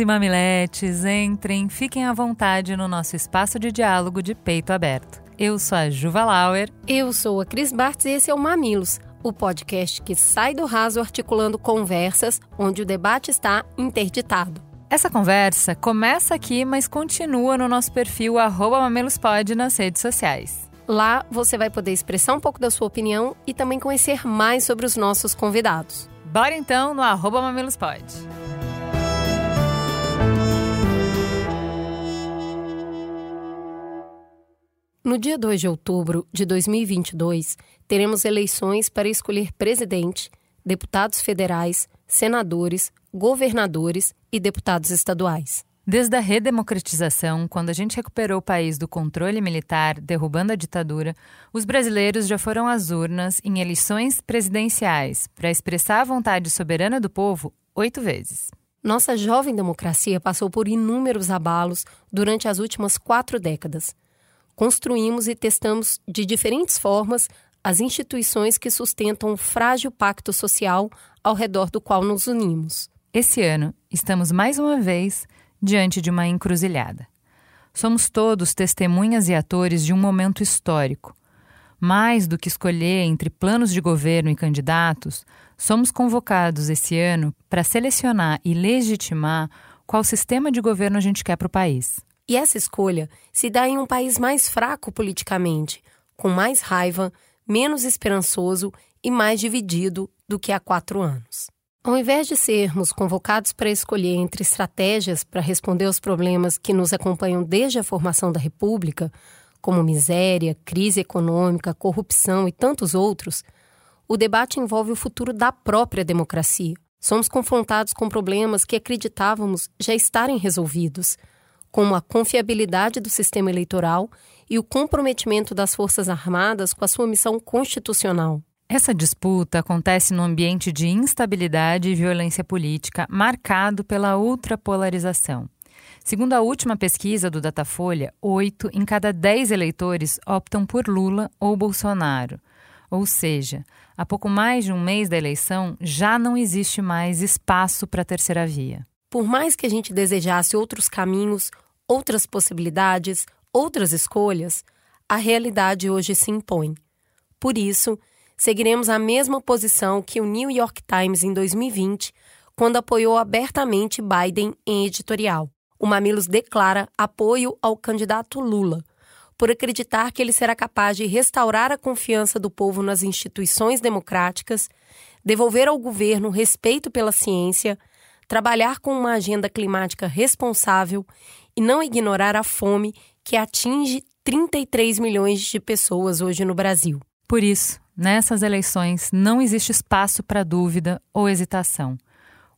e mamiletes, entrem, fiquem à vontade no nosso espaço de diálogo de peito aberto. Eu sou a Juva Lauer. Eu sou a Cris Bartz e esse é o Mamilos, o podcast que sai do raso articulando conversas onde o debate está interditado. Essa conversa começa aqui, mas continua no nosso perfil @mamelospod nas redes sociais. Lá você vai poder expressar um pouco da sua opinião e também conhecer mais sobre os nossos convidados. Bora então no @mamelospod. No dia 2 de outubro de 2022, teremos eleições para escolher presidente, deputados federais, senadores, governadores e deputados estaduais. Desde a redemocratização, quando a gente recuperou o país do controle militar, derrubando a ditadura, os brasileiros já foram às urnas em eleições presidenciais para expressar a vontade soberana do povo oito vezes. Nossa jovem democracia passou por inúmeros abalos durante as últimas quatro décadas construímos e testamos de diferentes formas as instituições que sustentam o frágil pacto social ao redor do qual nos unimos. Esse ano, estamos mais uma vez diante de uma encruzilhada. Somos todos testemunhas e atores de um momento histórico. Mais do que escolher entre planos de governo e candidatos, somos convocados esse ano para selecionar e legitimar qual sistema de governo a gente quer para o país. E essa escolha se dá em um país mais fraco politicamente, com mais raiva, menos esperançoso e mais dividido do que há quatro anos. Ao invés de sermos convocados para escolher entre estratégias para responder aos problemas que nos acompanham desde a formação da República, como miséria, crise econômica, corrupção e tantos outros, o debate envolve o futuro da própria democracia. Somos confrontados com problemas que acreditávamos já estarem resolvidos, como a confiabilidade do sistema eleitoral e o comprometimento das Forças Armadas com a sua missão constitucional. Essa disputa acontece num ambiente de instabilidade e violência política marcado pela ultrapolarização. Segundo a última pesquisa do Datafolha, oito em cada dez eleitores optam por Lula ou Bolsonaro. Ou seja, há pouco mais de um mês da eleição já não existe mais espaço para a terceira via. Por mais que a gente desejasse outros caminhos, outras possibilidades, outras escolhas, a realidade hoje se impõe. Por isso, seguiremos a mesma posição que o New York Times em 2020, quando apoiou abertamente Biden em editorial. O Mamilos declara apoio ao candidato Lula, por acreditar que ele será capaz de restaurar a confiança do povo nas instituições democráticas, devolver ao governo respeito pela ciência trabalhar com uma agenda climática responsável e não ignorar a fome que atinge 33 milhões de pessoas hoje no Brasil. Por isso, nessas eleições não existe espaço para dúvida ou hesitação.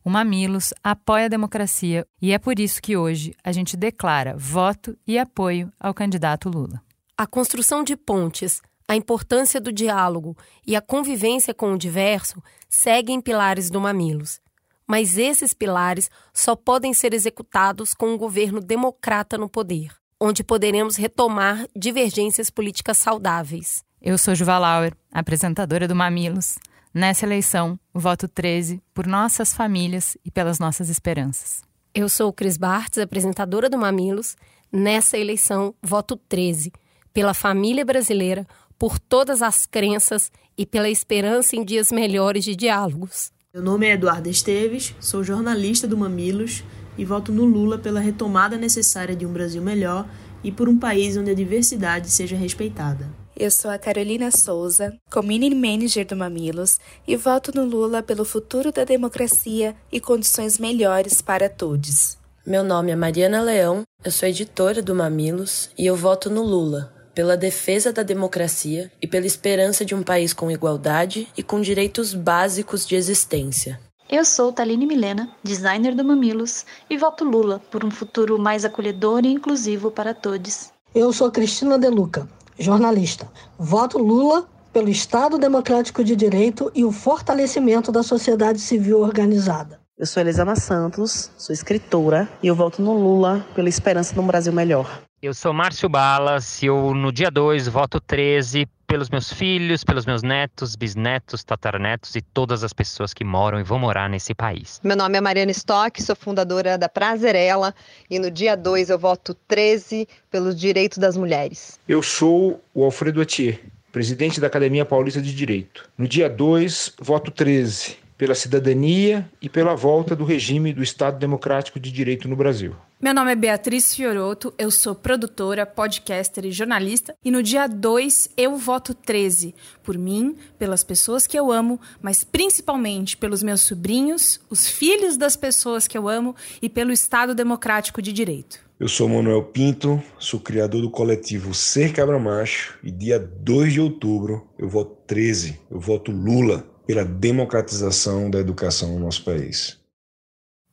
O Mamilos apoia a democracia e é por isso que hoje a gente declara voto e apoio ao candidato Lula. A construção de pontes, a importância do diálogo e a convivência com o diverso seguem pilares do Mamilos mas esses pilares só podem ser executados com um governo democrata no poder, onde poderemos retomar divergências políticas saudáveis. Eu sou Juva Lauer, apresentadora do Mamilos. Nessa eleição, voto 13 por nossas famílias e pelas nossas esperanças. Eu sou Cris Bartz, apresentadora do Mamilos. Nessa eleição, voto 13 pela família brasileira, por todas as crenças e pela esperança em dias melhores de diálogos. Meu nome é Eduardo Esteves, sou jornalista do Mamilos e voto no Lula pela retomada necessária de um Brasil melhor e por um país onde a diversidade seja respeitada. Eu sou a Carolina Souza, community manager do Mamilos, e voto no Lula pelo futuro da democracia e condições melhores para todos. Meu nome é Mariana Leão, eu sou editora do Mamilos e eu voto no Lula pela defesa da democracia e pela esperança de um país com igualdade e com direitos básicos de existência. Eu sou Taline Milena, designer do Mamilos, e voto Lula por um futuro mais acolhedor e inclusivo para todos. Eu sou Cristina Deluca, jornalista. Voto Lula pelo Estado Democrático de Direito e o fortalecimento da sociedade civil organizada. Eu sou Elisama Santos, sou escritora e eu voto no Lula pela esperança de um Brasil melhor. Eu sou Márcio Balas e eu, no dia 2, voto 13 pelos meus filhos, pelos meus netos, bisnetos, tataranetos e todas as pessoas que moram e vão morar nesse país. Meu nome é Mariana Stock, sou fundadora da Prazerela e no dia 2 eu voto 13 pelos direitos das mulheres. Eu sou o Alfredo Atier, presidente da Academia Paulista de Direito. No dia 2, voto 13 pela cidadania e pela volta do regime do Estado Democrático de Direito no Brasil. Meu nome é Beatriz Fioroto, eu sou produtora, podcaster e jornalista, e no dia 2 eu voto 13, por mim, pelas pessoas que eu amo, mas principalmente pelos meus sobrinhos, os filhos das pessoas que eu amo e pelo Estado Democrático de Direito. Eu sou Manuel Pinto, sou criador do coletivo Ser Cabra Macho e dia 2 de outubro eu voto 13, eu voto Lula pela democratização da educação no nosso país.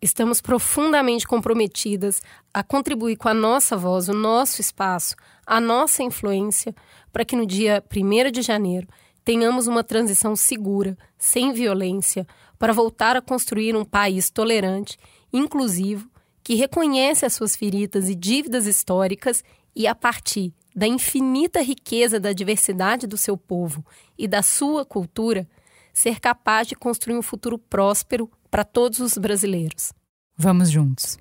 Estamos profundamente comprometidas a contribuir com a nossa voz, o nosso espaço, a nossa influência, para que no dia 1 de janeiro tenhamos uma transição segura, sem violência, para voltar a construir um país tolerante, inclusivo, que reconhece as suas feridas e dívidas históricas e, a partir da infinita riqueza da diversidade do seu povo e da sua cultura, ser capaz de construir um futuro próspero para todos os brasileiros. Vamos juntos.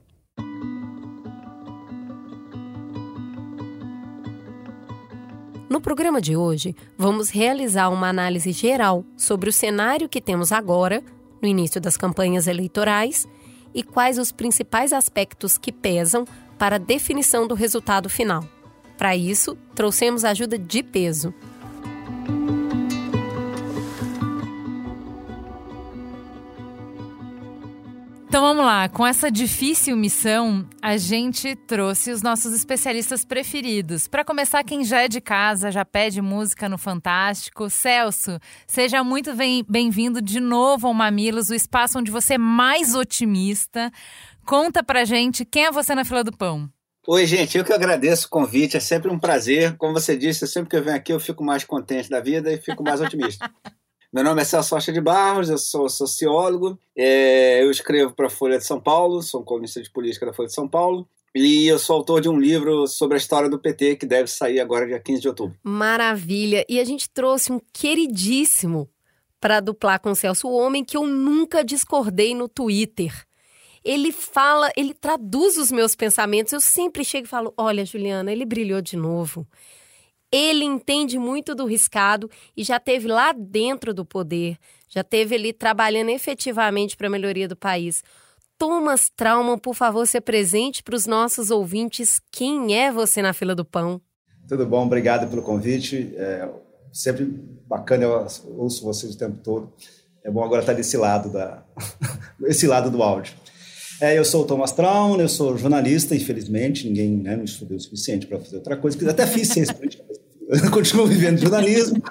No programa de hoje, vamos realizar uma análise geral sobre o cenário que temos agora, no início das campanhas eleitorais, e quais os principais aspectos que pesam para a definição do resultado final. Para isso, trouxemos ajuda de peso. Então vamos lá, com essa difícil missão, a gente trouxe os nossos especialistas preferidos. Para começar, quem já é de casa, já pede música no Fantástico. Celso, seja muito bem-vindo de novo ao Mamilos, o espaço onde você é mais otimista. Conta pra gente quem é você na fila do pão. Oi, gente, eu que agradeço o convite, é sempre um prazer. Como você disse, sempre que eu venho aqui eu fico mais contente da vida e fico mais otimista. Meu nome é Celso Rocha de Barros, eu sou sociólogo, é, eu escrevo para a Folha de São Paulo, sou colunista de política da Folha de São Paulo, e eu sou autor de um livro sobre a história do PT que deve sair agora, dia 15 de outubro. Maravilha! E a gente trouxe um queridíssimo para duplar com o Celso, o homem que eu nunca discordei no Twitter. Ele fala, ele traduz os meus pensamentos. Eu sempre chego e falo: Olha, Juliana, ele brilhou de novo. Ele entende muito do riscado e já teve lá dentro do poder, já teve ali trabalhando efetivamente para a melhoria do país. Thomas Trauma, por favor, se presente para os nossos ouvintes. Quem é você na fila do pão? Tudo bom, obrigado pelo convite. É sempre bacana, eu ouço vocês o tempo todo. É bom agora estar desse lado da, esse lado do áudio. É, eu sou o Thomas Traum, eu sou jornalista, infelizmente, ninguém né, não estudou o suficiente para fazer outra coisa, até fiz ciência política, continuo vivendo jornalismo,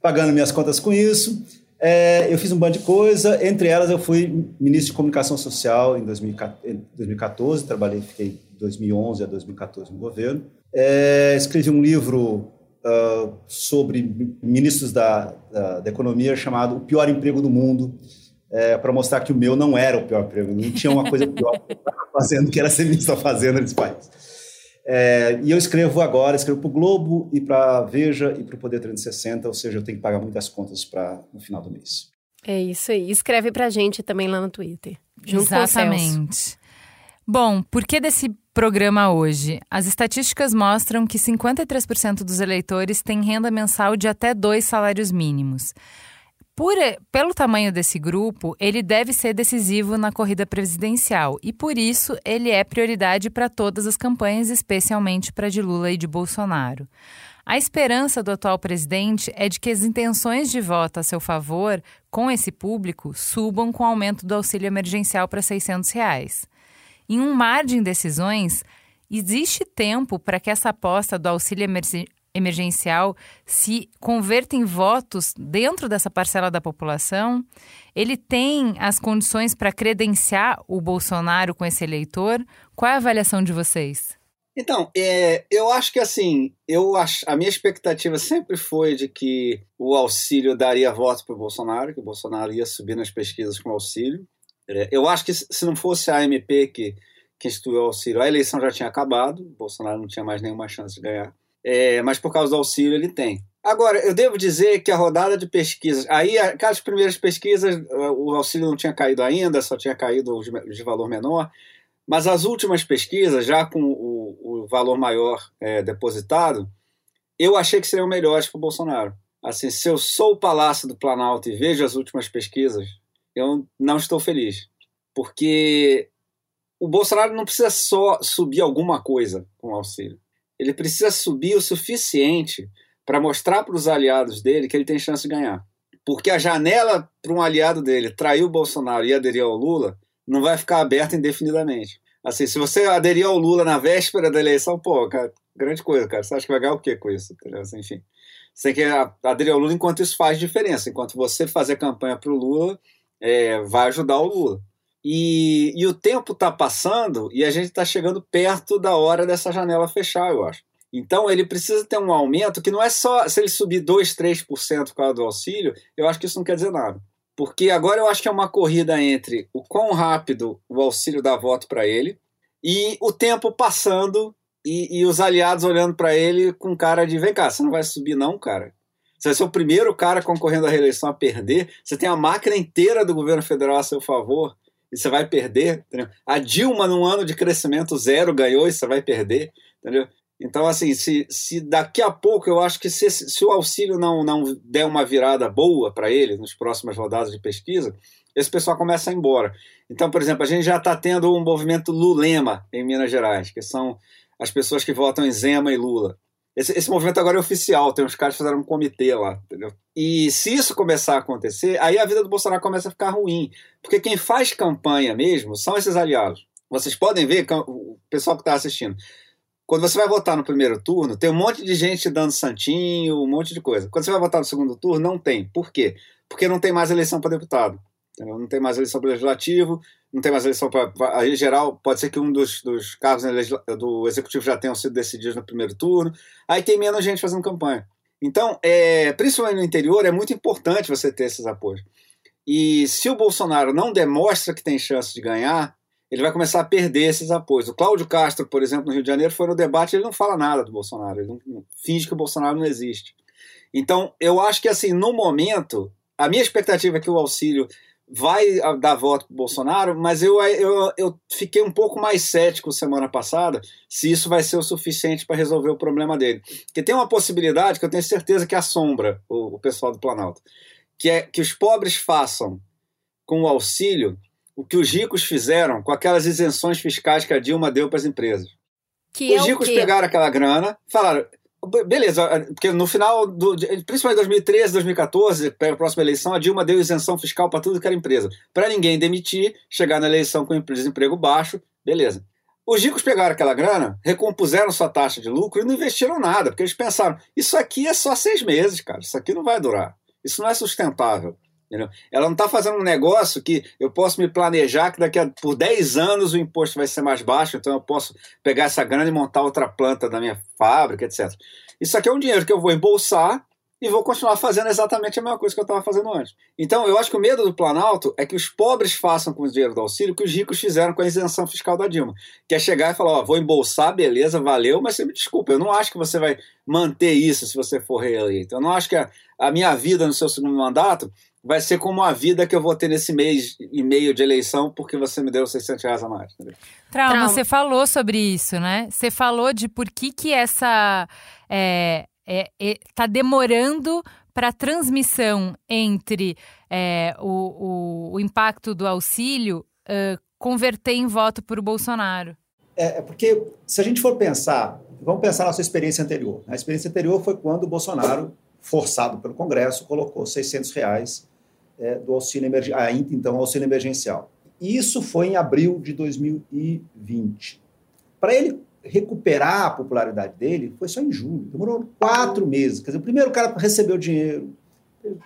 pagando minhas contas com isso. É, eu fiz um bando de coisa, entre elas eu fui ministro de comunicação social em 2014, trabalhei, fiquei de 2011 a 2014 no governo. É, escrevi um livro uh, sobre ministros da, da, da, economia chamado O Pior Emprego do Mundo, é, para mostrar que o meu não era o pior emprego, não tinha uma coisa pior que eu estava fazendo que era ser ministro da Fazenda nesse país. É, e eu escrevo agora, escrevo para o Globo e para a Veja e para o Poder 360, ou seja, eu tenho que pagar muitas contas para no final do mês. É isso aí. Escreve para a gente também lá no Twitter. Junto Exatamente. Bom, por que desse programa hoje? As estatísticas mostram que 53% dos eleitores têm renda mensal de até dois salários mínimos. Por, pelo tamanho desse grupo, ele deve ser decisivo na corrida presidencial e, por isso, ele é prioridade para todas as campanhas, especialmente para de Lula e de Bolsonaro. A esperança do atual presidente é de que as intenções de voto a seu favor com esse público subam com o aumento do auxílio emergencial para 600 reais. Em um mar de indecisões, existe tempo para que essa aposta do auxílio emergencial se converta em votos dentro dessa parcela da população? Ele tem as condições para credenciar o Bolsonaro com esse eleitor? Qual é a avaliação de vocês? Então, é, eu acho que assim, eu a minha expectativa sempre foi de que o auxílio daria voto para o Bolsonaro, que o Bolsonaro ia subir nas pesquisas com o auxílio. É, eu acho que se não fosse a AMP que, que instituiu o auxílio, a eleição já tinha acabado, o Bolsonaro não tinha mais nenhuma chance de ganhar. É, mas por causa do auxílio ele tem. Agora, eu devo dizer que a rodada de pesquisas, aí aquelas primeiras pesquisas, o auxílio não tinha caído ainda, só tinha caído de valor menor. Mas as últimas pesquisas, já com o, o valor maior é, depositado, eu achei que seriam melhores para o Bolsonaro. Assim, se eu sou o Palácio do Planalto e vejo as últimas pesquisas, eu não estou feliz. Porque o Bolsonaro não precisa só subir alguma coisa com o auxílio. Ele precisa subir o suficiente para mostrar para os aliados dele que ele tem chance de ganhar. Porque a janela para um aliado dele trair o Bolsonaro e aderir ao Lula não vai ficar aberto indefinidamente. Assim, se você aderir ao Lula na véspera da eleição, pô, cara, grande coisa, cara. Você acha que vai ganhar o quê com isso? Assim, enfim. Você tem que aderir ao Lula enquanto isso faz diferença. Enquanto você fazer campanha para o Lula, é, vai ajudar o Lula. E, e o tempo está passando e a gente está chegando perto da hora dessa janela fechar, eu acho. Então ele precisa ter um aumento que não é só se ele subir 2, 3% por causa do auxílio, eu acho que isso não quer dizer nada. Porque agora eu acho que é uma corrida entre o quão rápido o auxílio dá voto para ele e o tempo passando e, e os aliados olhando para ele com cara de: vem cá, você não vai subir, não, cara. Você vai ser o primeiro cara concorrendo à reeleição a perder. Você tem a máquina inteira do governo federal a seu favor e você vai perder. Entendeu? A Dilma, num ano de crescimento zero, ganhou e você vai perder. Entendeu? Então, assim, se, se daqui a pouco eu acho que se, se o auxílio não, não der uma virada boa para ele nas próximas rodadas de pesquisa, esse pessoal começa a ir embora. Então, por exemplo, a gente já está tendo um movimento Lulema em Minas Gerais, que são as pessoas que votam em Zema e Lula. Esse, esse movimento agora é oficial, tem uns caras que fizeram um comitê lá, entendeu? E se isso começar a acontecer, aí a vida do Bolsonaro começa a ficar ruim. Porque quem faz campanha mesmo são esses aliados. Vocês podem ver, o pessoal que está assistindo, quando você vai votar no primeiro turno, tem um monte de gente dando santinho, um monte de coisa. Quando você vai votar no segundo turno, não tem. Por quê? Porque não tem mais eleição para deputado. Entendeu? Não tem mais eleição para legislativo, não tem mais eleição para. Aí, em geral, pode ser que um dos, dos cargos do executivo já tenham sido decididos no primeiro turno. Aí tem menos gente fazendo campanha. Então, é, principalmente no interior, é muito importante você ter esses apoios. E se o Bolsonaro não demonstra que tem chance de ganhar, ele vai começar a perder esses apoios. O Cláudio Castro, por exemplo, no Rio de Janeiro, foi no debate, ele não fala nada do Bolsonaro, ele não, finge que o Bolsonaro não existe. Então, eu acho que, assim, no momento, a minha expectativa é que o auxílio vai dar voto para Bolsonaro, mas eu, eu, eu fiquei um pouco mais cético semana passada se isso vai ser o suficiente para resolver o problema dele. Porque tem uma possibilidade que eu tenho certeza que assombra o, o pessoal do Planalto, que é que os pobres façam com o auxílio o que os ricos fizeram com aquelas isenções fiscais que a Dilma deu para as empresas. Que os é ricos pegaram aquela grana, falaram, beleza, porque no final, do, principalmente em 2013, 2014, para a próxima eleição, a Dilma deu isenção fiscal para tudo que era empresa. Para ninguém demitir, chegar na eleição com desemprego baixo, beleza. Os ricos pegaram aquela grana, recompuseram sua taxa de lucro e não investiram nada, porque eles pensaram: isso aqui é só seis meses, cara, isso aqui não vai durar, isso não é sustentável. Entendeu? Ela não está fazendo um negócio que eu posso me planejar que daqui a por 10 anos o imposto vai ser mais baixo, então eu posso pegar essa grana e montar outra planta da minha fábrica, etc. Isso aqui é um dinheiro que eu vou embolsar e vou continuar fazendo exatamente a mesma coisa que eu estava fazendo antes. Então, eu acho que o medo do Planalto é que os pobres façam com o dinheiro do auxílio o que os ricos fizeram com a isenção fiscal da Dilma, que é chegar e falar, ó, vou embolsar, beleza, valeu, mas você me desculpa, eu não acho que você vai manter isso se você for reeleito. Eu não acho que a, a minha vida no seu segundo mandato vai ser como a vida que eu vou ter nesse mês e meio de eleição porque você me deu 600 reais a mais. Trauma, Trauma, você falou sobre isso, né? Você falou de por que que essa... É, é, é tá demorando para a transmissão entre é, o, o, o, impacto do auxílio converter em voto para o Bolsonaro. É, é, porque se a gente for pensar, vamos pensar na sua experiência anterior. A experiência anterior foi quando o Bolsonaro, forçado pelo Congresso, colocou 600 reais é, do auxílio ainda então auxílio emergencial. Isso foi em abril de 2020. Para ele recuperar a popularidade dele, foi só em julho. Demorou quatro meses. Quer dizer, o primeiro cara recebeu dinheiro,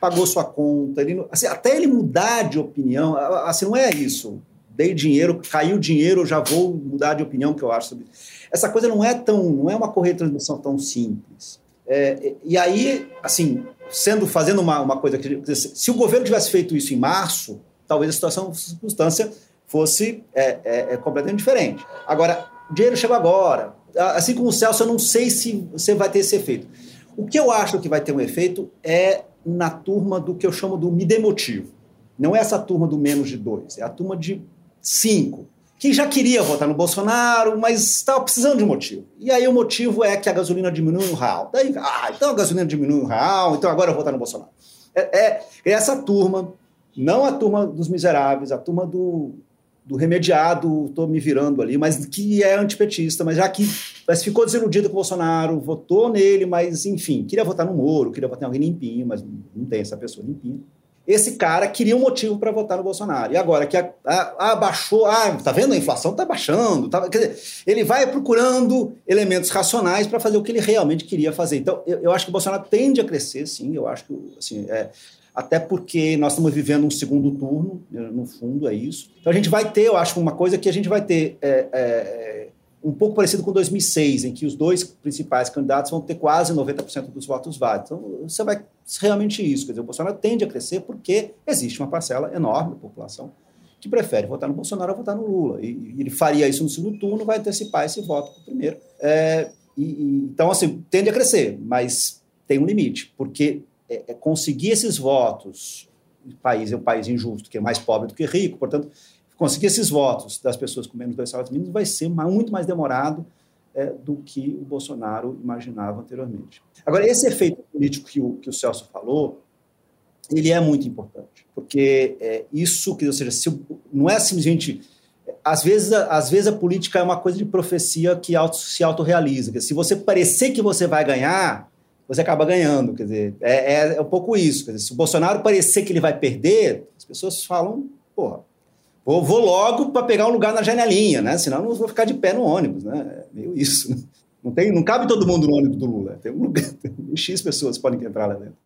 pagou sua conta, ele, assim, até ele mudar de opinião, assim, não é isso. dei dinheiro, caiu dinheiro, eu já vou mudar de opinião que eu acho sobre essa coisa não é tão, não é uma correia de transmissão tão simples. É, e aí, assim, sendo fazendo uma, uma coisa que se o governo tivesse feito isso em março, talvez a situação, a circunstância fosse é, é, é completamente diferente. Agora, dinheiro chegou agora. Assim como o Celso, eu não sei se você vai ter esse efeito. O que eu acho que vai ter um efeito é na turma do que eu chamo do me demotivo. Não é essa turma do menos de dois, é a turma de cinco, que já queria votar no Bolsonaro, mas estava precisando de um motivo. E aí o motivo é que a gasolina diminui um real. Daí, ah, então a gasolina diminui um real, então agora eu vou votar no Bolsonaro. É, é, é essa turma, não a turma dos miseráveis, a turma do, do remediado, estou me virando ali, mas que é antipetista, mas já que mas ficou desiludido com o Bolsonaro, votou nele, mas enfim, queria votar no Moro, queria votar em alguém limpinho, mas não tem essa pessoa limpinha esse cara queria um motivo para votar no Bolsonaro. E agora que a, a, a baixou, ah, tá vendo? A inflação tá baixando. Tá, dizer, ele vai procurando elementos racionais para fazer o que ele realmente queria fazer. Então, eu, eu, acho que o Bolsonaro tende a crescer, sim. Eu acho que, assim, é, até porque nós estamos vivendo um segundo turno, no fundo, é isso. Então, a gente vai ter, eu acho, uma coisa que a gente vai ter. É, é, um pouco parecido com 2006, em que os dois principais candidatos vão ter quase 90% dos votos válidos. Então, você vai realmente isso. Quer dizer, o Bolsonaro tende a crescer porque existe uma parcela enorme da população que prefere votar no Bolsonaro ou votar no Lula. E ele faria isso no segundo turno, vai antecipar esse voto para o primeiro. É, e, e, então, assim, tende a crescer, mas tem um limite, porque é, é conseguir esses votos, o país é um país injusto, que é mais pobre do que rico, portanto, conseguir esses votos das pessoas com menos dois salários mínimos vai ser muito mais demorado é, do que o Bolsonaro imaginava anteriormente. Agora, esse efeito político que o, que o Celso falou, ele é muito importante, porque é, isso, que, ou seja, se, não é simplesmente... Às vezes, às vezes a política é uma coisa de profecia que auto, se autorrealiza. Se você parecer que você vai ganhar, você acaba ganhando. Quer dizer, é, é, é um pouco isso. Quer dizer, se o Bolsonaro parecer que ele vai perder, as pessoas falam, porra, Vou, vou logo para pegar um lugar na janelinha, né? Senão não vou ficar de pé no ônibus, né? É meio isso. Né? Não, tem, não cabe todo mundo no ônibus do Lula. Tem um lugar, tem X pessoas podem entrar lá dentro.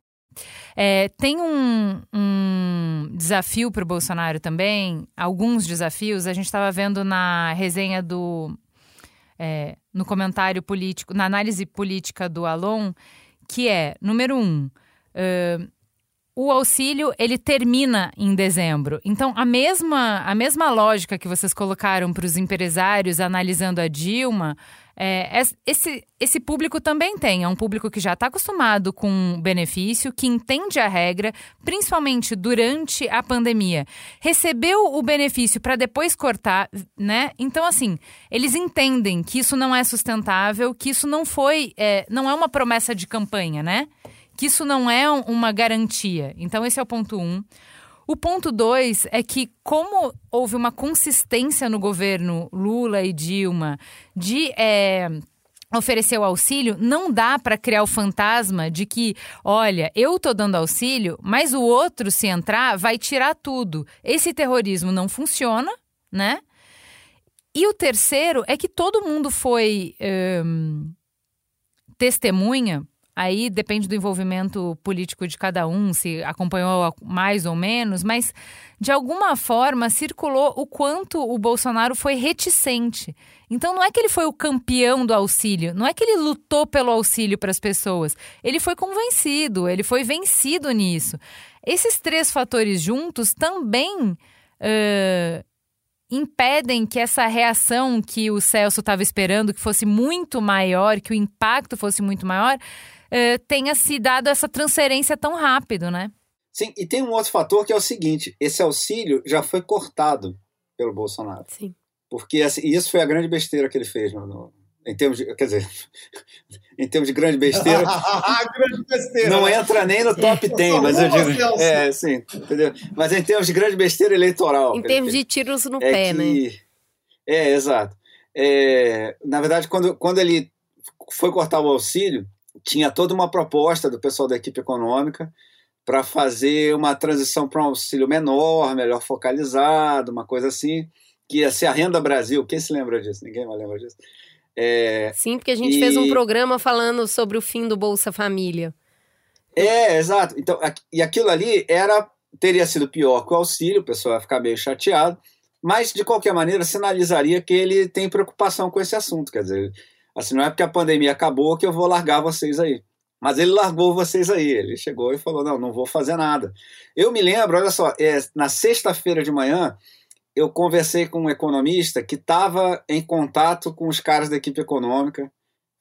É, tem um, um desafio para o Bolsonaro também, alguns desafios. A gente estava vendo na resenha do. É, no comentário político, na análise política do Alon, que é, número um, uh, o auxílio ele termina em dezembro. Então a mesma a mesma lógica que vocês colocaram para os empresários analisando a Dilma, é, esse esse público também tem. É um público que já está acostumado com benefício, que entende a regra, principalmente durante a pandemia. Recebeu o benefício para depois cortar, né? Então assim eles entendem que isso não é sustentável, que isso não foi, é, não é uma promessa de campanha, né? Que isso não é uma garantia. Então, esse é o ponto um. O ponto dois é que, como houve uma consistência no governo Lula e Dilma de. É, oferecer o auxílio, não dá para criar o fantasma de que, olha, eu tô dando auxílio, mas o outro, se entrar, vai tirar tudo. Esse terrorismo não funciona, né? E o terceiro é que todo mundo foi hum, testemunha Aí depende do envolvimento político de cada um, se acompanhou mais ou menos, mas de alguma forma circulou o quanto o Bolsonaro foi reticente. Então não é que ele foi o campeão do auxílio, não é que ele lutou pelo auxílio para as pessoas. Ele foi convencido, ele foi vencido nisso. Esses três fatores juntos também. Uh, impedem que essa reação que o Celso estava esperando, que fosse muito maior, que o impacto fosse muito maior, eh, tenha se dado essa transferência tão rápido, né? Sim, e tem um outro fator que é o seguinte: esse auxílio já foi cortado pelo Bolsonaro. Sim. Porque assim, isso foi a grande besteira que ele fez no, no em termos de, quer dizer, em termos de grande besteira, grande besteira não né? entra nem no top 10, mas eu digo, é, sim, entendeu? Mas em termos de grande besteira eleitoral. Em termos de tiros no é pé, que, né? É, exato. É, na verdade, quando, quando ele foi cortar o auxílio, tinha toda uma proposta do pessoal da equipe econômica para fazer uma transição para um auxílio menor, melhor focalizado, uma coisa assim, que ia ser a Renda Brasil. Quem se lembra disso? Ninguém mais lembra disso. É, Sim, porque a gente e... fez um programa falando sobre o fim do Bolsa Família. É, exato. Então, e aquilo ali era teria sido pior que o auxílio, o pessoal ia ficar meio chateado, Mas, de qualquer maneira, sinalizaria que ele tem preocupação com esse assunto. Quer dizer, assim, não é porque a pandemia acabou que eu vou largar vocês aí. Mas ele largou vocês aí. Ele chegou e falou: não, não vou fazer nada. Eu me lembro, olha só, é, na sexta-feira de manhã, eu conversei com um economista que estava em contato com os caras da equipe econômica,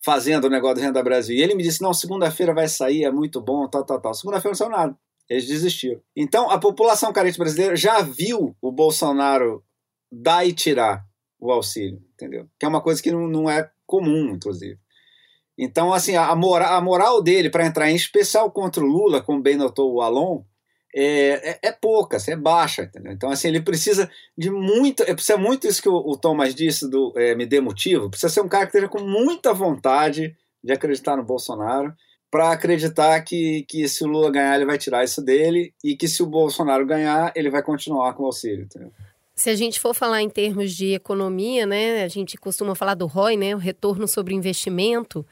fazendo o negócio do Renda Brasil. E ele me disse: não, segunda-feira vai sair, é muito bom, tal, tal, tal. Segunda-feira não saiu nada. Eles desistiram. Então, a população carente brasileira já viu o Bolsonaro dar e tirar o auxílio, entendeu? Que é uma coisa que não, não é comum, inclusive. Então, assim, a, moral, a moral dele para entrar em especial contra o Lula, como bem notou o Alon, é, é, é, pouca, assim, é baixa, entendeu? Então, assim, ele precisa de muito, é, precisa muito isso que o, o Thomas disse do é, me dê motivo, precisa ser um cara que esteja com muita vontade de acreditar no Bolsonaro, para acreditar que, que se o Lula ganhar, ele vai tirar isso dele, e que se o Bolsonaro ganhar, ele vai continuar com o auxílio, entendeu? Se a gente for falar em termos de economia, né, a gente costuma falar do ROI, né, o retorno sobre investimento.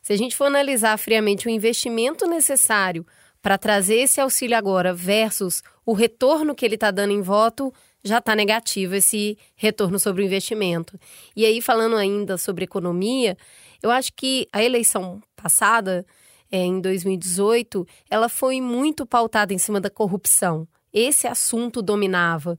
Se a gente for analisar friamente o investimento necessário para trazer esse auxílio agora versus o retorno que ele está dando em voto, já está negativo esse retorno sobre o investimento. E aí, falando ainda sobre economia, eu acho que a eleição passada, é, em 2018, ela foi muito pautada em cima da corrupção. Esse assunto dominava.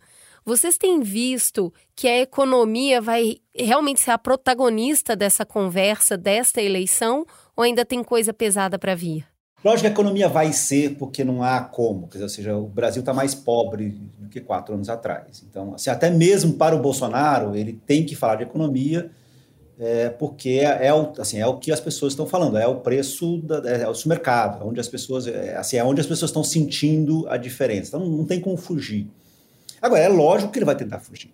Vocês têm visto que a economia vai realmente ser a protagonista dessa conversa, desta eleição, ou ainda tem coisa pesada para vir? Lógico que a economia vai ser, porque não há como. Dizer, ou seja, o Brasil está mais pobre do que quatro anos atrás. Então, assim, até mesmo para o Bolsonaro, ele tem que falar de economia, é, porque é, é, o, assim, é o que as pessoas estão falando, é o preço, da, é, é o supermercado, é onde as pessoas, é, assim, é onde as pessoas estão sentindo a diferença. Então, não tem como fugir. Agora, é lógico que ele vai tentar fugir.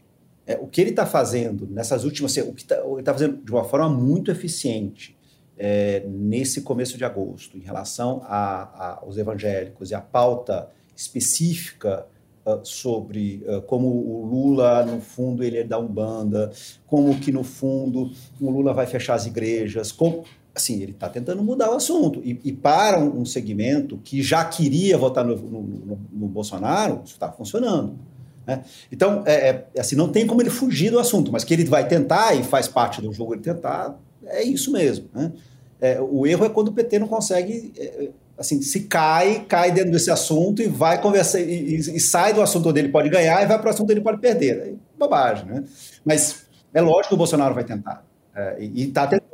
É, o que ele está fazendo nessas últimas. O que tá, ele está fazendo de uma forma muito eficiente é, nesse começo de agosto, em relação a, a, aos evangélicos e a pauta específica uh, sobre uh, como o Lula, no fundo, ele é da Umbanda, como que, no fundo, o Lula vai fechar as igrejas, como, assim, ele está tentando mudar o assunto. E, e, para um segmento que já queria votar no, no, no, no Bolsonaro, isso está funcionando. Né? Então, é, é, assim, não tem como ele fugir do assunto, mas que ele vai tentar, e faz parte do jogo ele tentar, é isso mesmo. Né? É, o erro é quando o PT não consegue, é, assim, se cai, cai dentro desse assunto e vai conversar, e, e, e sai do assunto onde ele pode ganhar e vai para o assunto onde ele pode perder. É bobagem, né? Mas é lógico que o Bolsonaro vai tentar. É, e está tentando,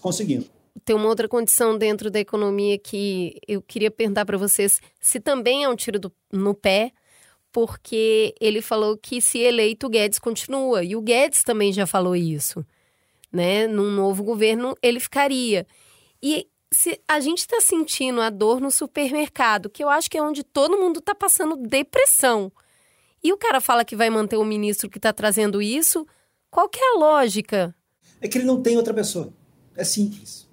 conseguindo tem uma outra condição dentro da economia que eu queria perguntar para vocês se também é um tiro do, no pé porque ele falou que se eleito o Guedes continua. E o Guedes também já falou isso. Né? Num novo governo, ele ficaria. E se a gente está sentindo a dor no supermercado, que eu acho que é onde todo mundo está passando depressão. E o cara fala que vai manter o ministro que está trazendo isso, qual que é a lógica? É que ele não tem outra pessoa. É simples.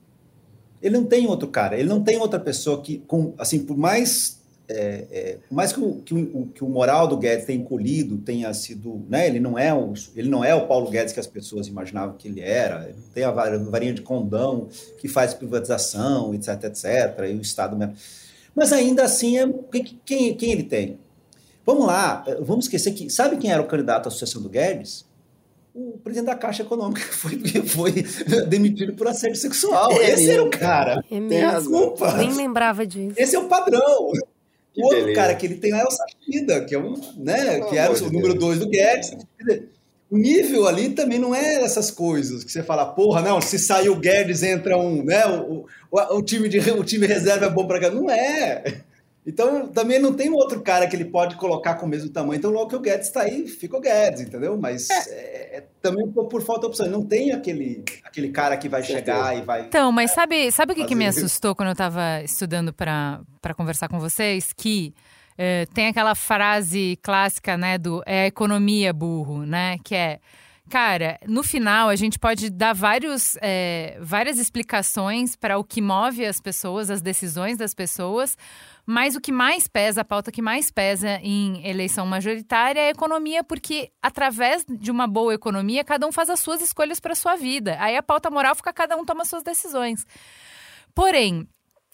Ele não tem outro cara, ele não tem outra pessoa que, com, assim, por mais é, é, por mais que o, que, o, que o moral do Guedes tenha encolhido, tenha sido, né, ele não é o, ele não é o Paulo Guedes que as pessoas imaginavam que ele era, ele tem a varinha de condão que faz privatização, etc, etc, e o Estado mesmo. Mas ainda assim, é, quem, quem ele tem? Vamos lá, vamos esquecer que, sabe quem era o candidato à sucessão do Guedes? o presidente da Caixa Econômica foi, foi demitido por assédio sexual. É Esse era o cara. É mesmo. Desculpa. Nem lembrava disso. Esse é o padrão. Que o outro beleza. cara que ele tem lá é o Sachida, que é um, né, que era o número dois do Guedes. Dizer, o nível ali também não é essas coisas que você fala, porra, não, se sair o Guedes entra um, né, o, o, o time de o time reserva é bom para cá, não é. Então, também não tem outro cara que ele pode colocar com o mesmo tamanho. Então, logo que o Guedes está aí, fica o Guedes, entendeu? Mas é. É, é também por, por, falta de opção. Não tem aquele, aquele cara que vai chegar e vai. Então, mas sabe, sabe o que, que me assustou quando eu estava estudando para conversar com vocês? Que é, tem aquela frase clássica, né, do é a economia burro, né? Que é. Cara, no final a gente pode dar vários, é, várias explicações para o que move as pessoas, as decisões das pessoas, mas o que mais pesa, a pauta que mais pesa em eleição majoritária é a economia, porque através de uma boa economia, cada um faz as suas escolhas para a sua vida. Aí a pauta moral fica cada um toma suas decisões. Porém,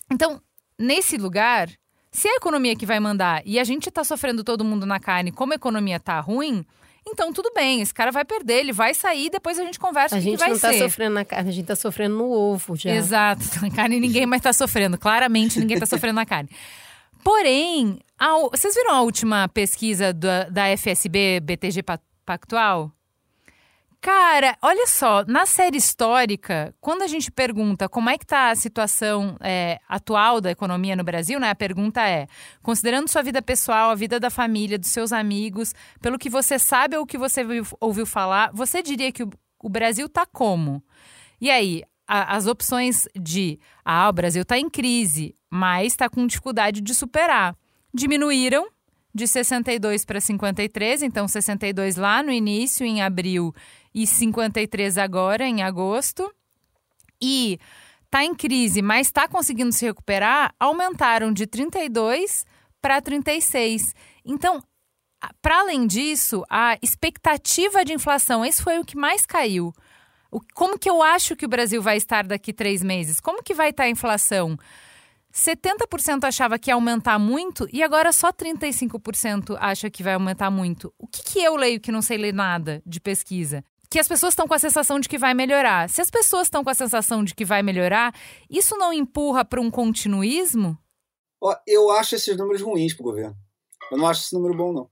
então, nesse lugar, se é a economia que vai mandar e a gente está sofrendo todo mundo na carne, como a economia está ruim, Então, tudo bem, esse cara vai perder, ele vai sair, depois a gente conversa A gente vai não tá ser. sofrendo na carne, a gente tá sofrendo no ovo já. Exato, na carne ninguém mais tá sofrendo. Claramente ninguém tá sofrendo na carne. Porém, a vocês viram a última pesquisa da, da FSB, BTG Pa- Pactual? Cara, olha só, na série histórica, quando a gente pergunta como é que tá a situação é, atual da economia no Brasil, né? A pergunta é, considerando sua vida pessoal, a vida da família, dos seus amigos, pelo que você sabe ou que você ouviu, falar, você diria que o, o Brasil tá como? E aí, a- as opções de, ah, o Brasil está em crise, mas está com dificuldade de superar, diminuíram de 62 para 53, então 62 lá no início, em abril, e 53 agora, em agosto. E está em crise, mas está conseguindo se recuperar, aumentaram de 32 para 36. Então, para além disso, a expectativa de inflação, esse foi o que mais caiu. Como que eu acho que o Brasil vai estar daqui três meses? Como que vai estar a inflação? 70% achava que ia aumentar muito e agora só 35% acha que vai aumentar muito. O que, que eu leio que não sei ler nada de pesquisa? Que as pessoas estão com a sensação de que vai melhorar. Se as pessoas estão com a sensação de que vai melhorar, isso não empurra para um continuismo? Eu acho esses números ruins pro governo. Eu não acho esse número bom, não.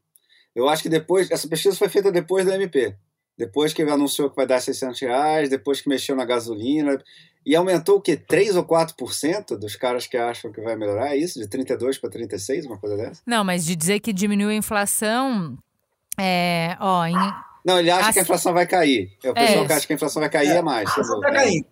Eu acho que depois. Essa pesquisa foi feita depois da MP. Depois que ele anunciou que vai dar 600 reais, depois que mexeu na gasolina. E aumentou o quê? 3 ou 4% dos caras que acham que vai melhorar? É isso? De 32 para 36, uma coisa dessa? Não, mas de dizer que diminuiu a inflação. É. Ó, em, Não, ele acha que a inflação vai cair. É o pessoal É. que acha que a inflação vai cair é, mais. A inflação entendeu? tá caindo.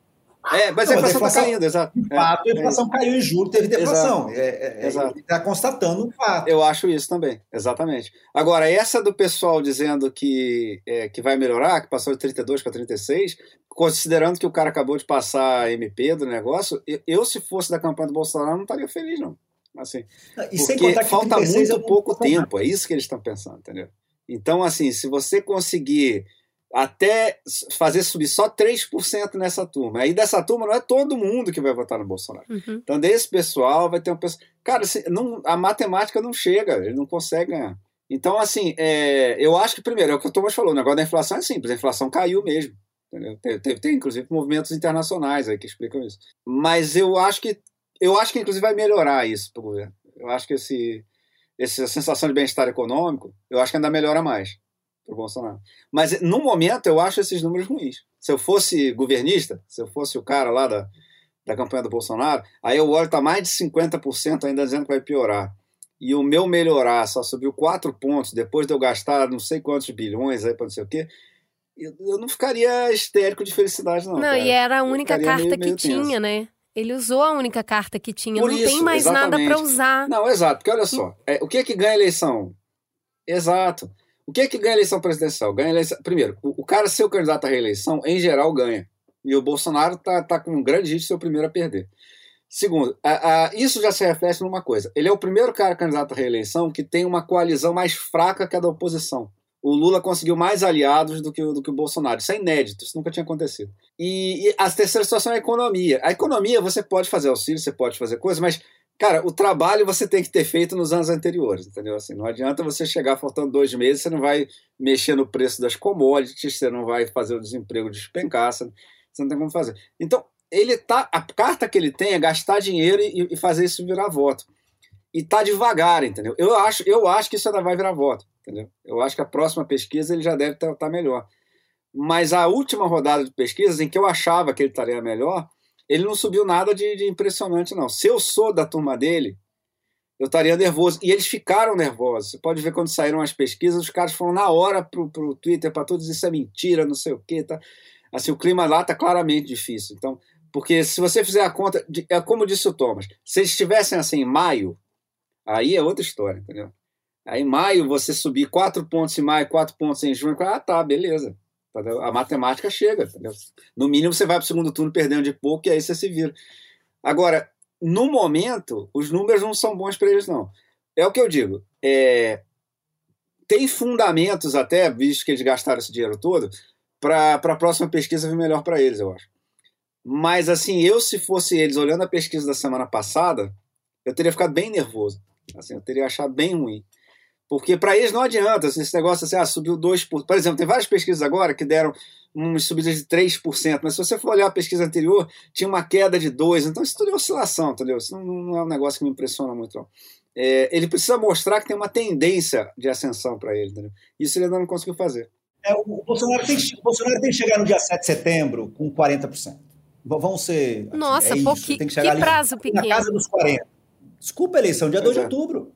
É, mas Não, a inflação está caindo, exato. De fato, É, a inflação caiu em julho, teve deflação. Exato. É, é, é, Exato. Ele está constatando um fato. Eu acho isso também, exatamente. Agora, essa do pessoal dizendo que, é, que vai melhorar, que passou de 32 para 36, considerando que o cara acabou de passar a MP do negócio, eu, eu, se fosse da campanha do Bolsonaro, não estaria feliz, não. Assim, E sem porque contar que falta 36 muito é pouco tempo, é isso que eles estão pensando, entendeu? Então, assim, se você conseguir até fazer subir só 3% nessa turma, aí dessa turma não é todo mundo que vai votar no Bolsonaro. Uhum. Então, desse pessoal, vai ter um pessoal. Cara, não, a matemática não chega, ele não consegue ganhar. Então, assim, é, eu acho que, primeiro, é o que o Thomas falou, o negócio da inflação é simples, a inflação caiu mesmo. Entendeu? Tem, tem, tem, inclusive, movimentos internacionais aí que explicam isso. Mas eu acho que, eu acho que inclusive, vai melhorar isso para o governo. Eu acho que esse, essa sensação de bem-estar econômico, eu acho que ainda melhora mais para o Bolsonaro. Mas, no momento, eu acho esses números ruins. Se eu fosse governista, se eu fosse o cara lá da, da campanha do Bolsonaro, aí eu olho, está mais de 50% ainda dizendo que vai piorar. E o meu melhorar só subiu 4 pontos depois de eu gastar não sei quantos bilhões aí para não sei o quê. Eu, eu não ficaria histérico de felicidade, não. Não, cara. e era a única carta meio- que meio tinha, tenso. né? Ele usou a única carta que tinha, Por não isso, tem mais nada exatamente. para usar. Não, exato, porque olha só, é, o que é que ganha a eleição? Exato. O que é que ganha a eleição presidencial? Ganha eleição... Primeiro, o, o cara ser o candidato à reeleição, em geral, ganha. E o Bolsonaro tá, tá com um grande risco de ser o primeiro a perder. Segundo, a- a- isso já se reflete numa coisa. Ele é o primeiro cara candidato à reeleição que tem uma coalizão mais fraca que a da oposição. O Lula conseguiu mais aliados do que, o- do que o Bolsonaro. Isso é inédito, isso nunca tinha acontecido. E, e a terceira situação é a economia. A economia você pode fazer auxílio, você pode fazer coisas, mas, cara, o trabalho você tem que ter feito nos anos anteriores, entendeu? Assim, não adianta você chegar faltando dois meses, você não vai mexer no preço das commodities, você não vai fazer o desemprego despencar, você, não tem como fazer. Então, ele tá. A carta que ele tem é gastar dinheiro e, e fazer isso virar voto. E tá devagar, entendeu? Eu acho, eu acho que isso ainda vai virar voto, entendeu? Eu acho que a próxima pesquisa ele já deve estar melhor. Mas a última rodada de pesquisas, em que eu achava que ele estaria melhor, ele não subiu nada de, de impressionante, não. Se eu sou da turma dele, eu estaria nervoso. E eles ficaram nervosos. Você pode ver quando saíram as pesquisas, os caras foram na hora pro, pro Twitter para todos isso é mentira, não sei o quê. Tá? Assim, o clima lá tá claramente difícil. Então, porque se você fizer a conta, de- é como disse o Thomas, se eles estivessem assim em maio, aí é outra história, entendeu? Aí em maio você subir quatro pontos em maio, quatro pontos em junho, ah, tá, beleza. A matemática chega, entendeu? No mínimo você vai para o segundo turno perdendo de pouco e aí você se vira. Agora, no momento, os números não são bons para eles, não. É o que eu digo. É, tem fundamentos até, visto que eles gastaram esse dinheiro todo, para a próxima pesquisa vir melhor para eles, eu acho. Mas, assim, eu, se fosse eles, olhando a pesquisa da semana passada, eu teria ficado bem nervoso. Assim, eu teria achado bem ruim. Porque para eles não adianta esse negócio assim, ah, subiu 2%. Por exemplo, tem várias pesquisas agora que deram umas subidas de 3%, mas se você for olhar a pesquisa anterior, tinha uma queda de 2%. Então isso tudo é oscilação, entendeu? Isso não, não é um negócio que me impressiona muito. Não. É, ele precisa mostrar que tem uma tendência de ascensão para ele, entendeu? Isso ele ainda não conseguiu fazer. É, o, Bolsonaro tem, o Bolsonaro tem que chegar no dia 7 de setembro com 40%. Vão ser. Assim, Nossa, é que chegar que prazo ali, pequeno. Na casa dos 40%. Desculpa a eleição, dia pois 2 é. de outubro.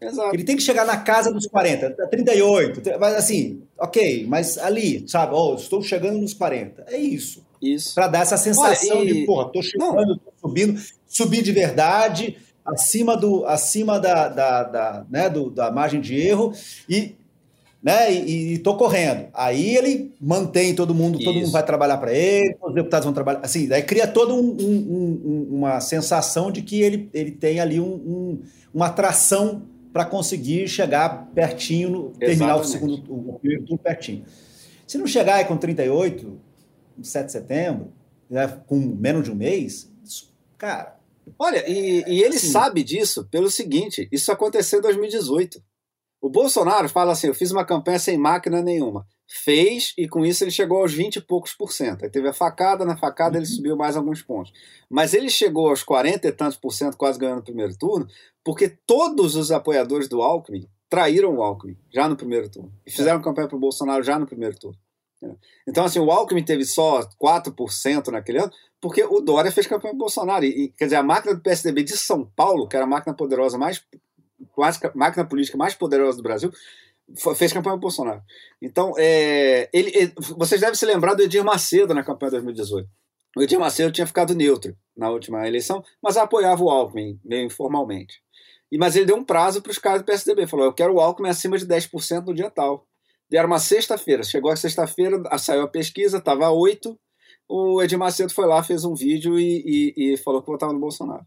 Exato. Ele tem que chegar na casa dos 40, 38, mas assim, ok, mas ali, sabe, oh, estou chegando nos 40. É isso. Isso. Para dar essa sensação Olha, e... de, porra, estou chegando, estou subindo, subir de verdade, acima, do, acima da, da, da, né, do, da margem de erro e né? E, estou correndo. Aí ele mantém todo mundo, todo Isso. mundo vai trabalhar para ele, os deputados vão trabalhar. Assim, daí cria toda um, um, um, uma sensação de que ele, ele tem ali uma atração para conseguir chegar pertinho, no, terminar o segundo o primeiro turno pertinho. Se não chegar aí com 38, 7 de setembro, né, com menos de um mês, cara. Olha, e, e ele assim, sabe disso pelo seguinte: isso aconteceu em 2018. O Bolsonaro fala assim: eu fiz uma campanha sem máquina nenhuma. Fez, e com isso ele chegou aos 20 e poucos por cento. Aí teve a facada, na facada ele uhum. subiu mais alguns pontos. Mas ele chegou aos 40 e tantos por cento, quase ganhando o primeiro turno, porque todos os apoiadores do Alckmin traíram o Alckmin já no primeiro turno. E fizeram campanha para o Bolsonaro já no primeiro turno. Então, assim, o Alckmin teve só 4% naquele ano, porque o Dória fez campanha para o Bolsonaro. E, quer dizer, a máquina do PSDB de São Paulo, que era a máquina poderosa mais. Máquina política mais poderosa do Brasil, fez campanha para Bolsonaro. Então, é, ele, ele, vocês devem se lembrar do Edir Macedo na campanha de 2018. O Edir Macedo tinha ficado neutro na última eleição, mas apoiava o Alckmin, meio informalmente. E, mas ele deu um prazo para os caras do PSDB. Falou: eu quero o Alckmin acima de 10% no dia tal. E era uma sexta-feira. Chegou a sexta-feira, saiu a pesquisa, estava 8. O Edir Macedo foi lá, fez um vídeo e, e, e falou que votava no Bolsonaro.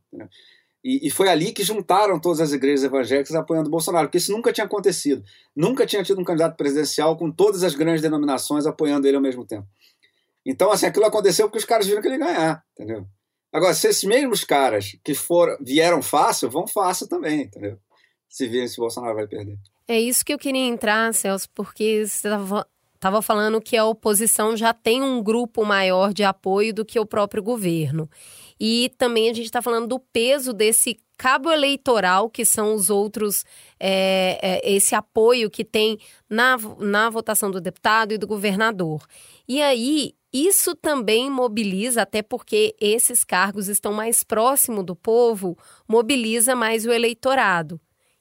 E, e, foi ali que juntaram todas as igrejas evangélicas apoiando Bolsonaro, porque isso nunca tinha acontecido. Nunca tinha tido um candidato presidencial com todas as grandes denominações apoiando ele ao mesmo tempo. Então, assim, aquilo aconteceu porque os caras viram que ele ia ganhar, entendeu? Agora, se esses mesmos caras que foram, vieram fácil, vão fácil também, entendeu? Se virem se o Bolsonaro vai perder. É isso que eu queria entrar, Celso, porque você estava falando que a oposição já tem um grupo maior de apoio do que o próprio governo. E também a gente está falando do peso desse cabo eleitoral, que são os outros, é, é, esse apoio que tem na, na votação do deputado e do governador. E aí, isso também mobiliza, até porque esses cargos estão mais próximo do povo, mobiliza mais o eleitorado.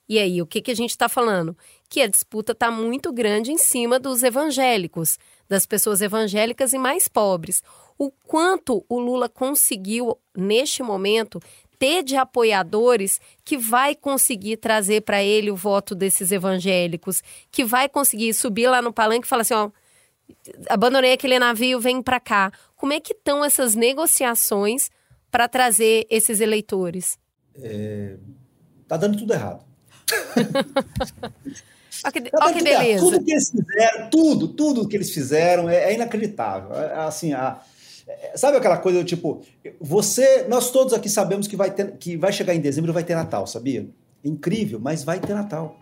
E aí, o que, que a gente está falando? Que a disputa está muito grande em cima dos evangélicos, das pessoas evangélicas e mais pobres. O quanto o Lula conseguiu, neste momento, ter de apoiadores que vai conseguir trazer para ele o voto desses evangélicos, que vai conseguir subir lá no palanque e falar assim: ó abandonei aquele navio, vem para cá. Como é que estão essas negociações para trazer esses eleitores? É, tá dando tudo errado. Olha que, que beleza. Tudo que eles fizeram, tudo, tudo que eles fizeram é, é inacreditável. É, é assim, a, é, sabe aquela coisa do tipo, você, nós todos aqui sabemos que vai ter, que vai chegar em dezembro e vai ter Natal, sabia? Incrível, mas vai ter Natal.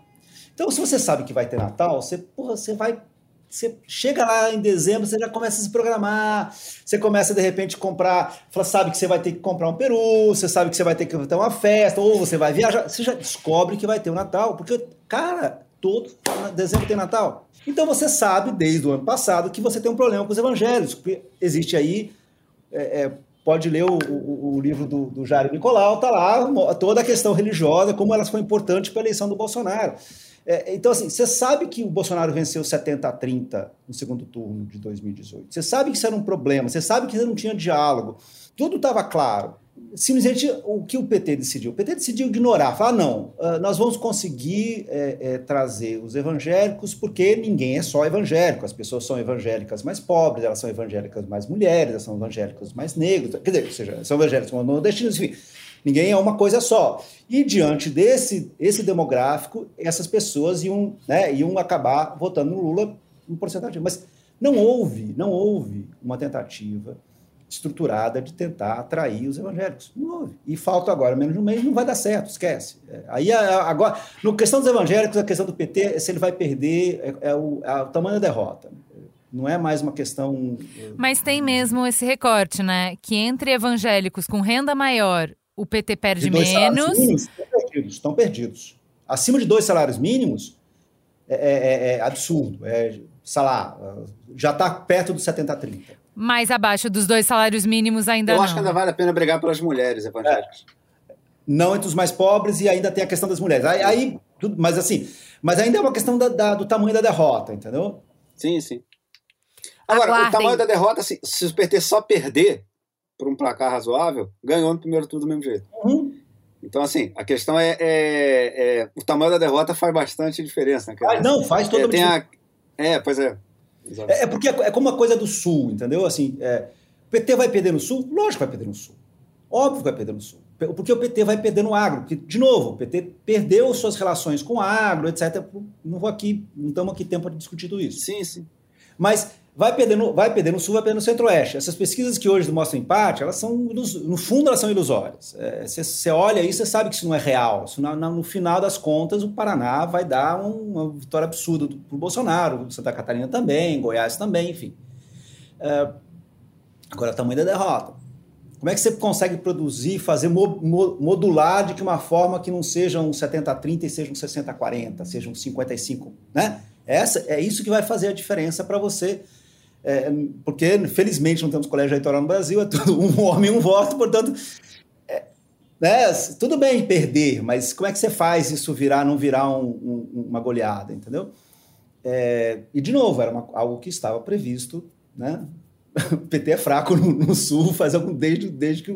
Então, se você sabe que vai ter Natal, você, porra, você vai você chega lá em dezembro, você já começa a se programar, você começa de repente comprar, sabe que você vai ter que comprar um peru, você sabe que você vai ter que ter uma festa, ou você vai viajar, você já descobre que vai ter o um Natal, porque, cara, todo dezembro tem Natal. Então você sabe desde o ano passado que você tem um problema com os evangelhos, porque existe aí, é, é, pode ler o, o, o livro do, do Jair Nicolau, tá lá toda a questão religiosa, como ela foi importante para a eleição do Bolsonaro. É, então, assim, você sabe que o Bolsonaro venceu 70 a 30 no segundo turno de 2018. Você sabe que isso era um problema, você sabe que não tinha diálogo. Tudo estava claro. Simplesmente o que o PT decidiu? O PT decidiu ignorar, falar: não, ah, nós vamos conseguir é, é, trazer os evangélicos, porque ninguém é só evangélico. As pessoas são evangélicas mais pobres, elas são evangélicas mais mulheres, elas são evangélicos mais negros, quer dizer, ou seja, são evangélicos nordestinos, enfim Ninguém é uma coisa só. E diante desse esse demográfico, essas pessoas iam, né, iam acabar votando no Lula em porcentagem. Mas não houve, não houve uma tentativa estruturada de tentar atrair os evangélicos. Não houve. E falta agora menos de um mês, não vai dar certo, esquece. É, aí agora, no questão dos evangélicos, a questão do PT é se ele vai perder, é, é, o, é o tamanho da derrota. Não é mais uma questão. Mas tem mesmo esse recorte, né? Que entre evangélicos com renda maior, o PT perde menos. Mínimos, estão perdidos, estão perdidos. Acima de dois salários mínimos é, é, é absurdo. É, sei lá, já está perto dos 70-30. Mais abaixo dos dois salários mínimos ainda Eu não. acho que ainda vale a pena brigar pelas mulheres evangélicas. É. Não entre os mais pobres e ainda tem a questão das mulheres. Aí, aí tudo, mas assim, mas ainda é uma questão da, da, do tamanho da derrota, entendeu? Sim, sim. Agora, Aguardem. o tamanho da derrota, assim, se o PT só perder por um placar razoável, ganhou no primeiro turno do mesmo jeito. Uhum. Então, assim, a questão é, é, é, o tamanho da derrota faz bastante diferença. Né, ah, não, faz toda é, tem a, É, pois é. É, é, porque é, como uma coisa do Sul, entendeu? Assim, é, o PT vai perder no Sul? Lógico que vai perder no Sul. Óbvio que vai perder no Sul. Porque o PT vai perder no agro. Porque, de novo, o PT perdeu suas relações com o agro, etc. Não vou aqui, não estamos aqui tempo de discutir tudo isso. Sim, sim. Mas vai perder no, vai perder no sul, vai perder no centro-oeste. Essas pesquisas que hoje mostram empate, elas são, no fundo, elas são ilusórias. Você é, olha isso, você sabe que isso não é real. Isso, no, final das contas, o Paraná vai dar um, uma vitória absurda para o Bolsonaro, Santa Catarina também, Goiás também, enfim. É, agora, o tamanho da derrota. Como é que você consegue produzir, fazer mo, mo, modular de que uma forma que não seja um 70-30 e seja um 60-40, seja um 55, né? Essa, é isso que vai fazer a diferença para você é, porque, felizmente, não temos colégio eleitoral no Brasil, é tudo um homem, um voto, portanto, é, né, tudo bem perder, mas como é que você faz isso virar, não virar um, um, uma goleada, entendeu? É, e, de novo, era uma, algo que estava previsto, né? O PT é fraco no, no Sul, faz algum desde, desde que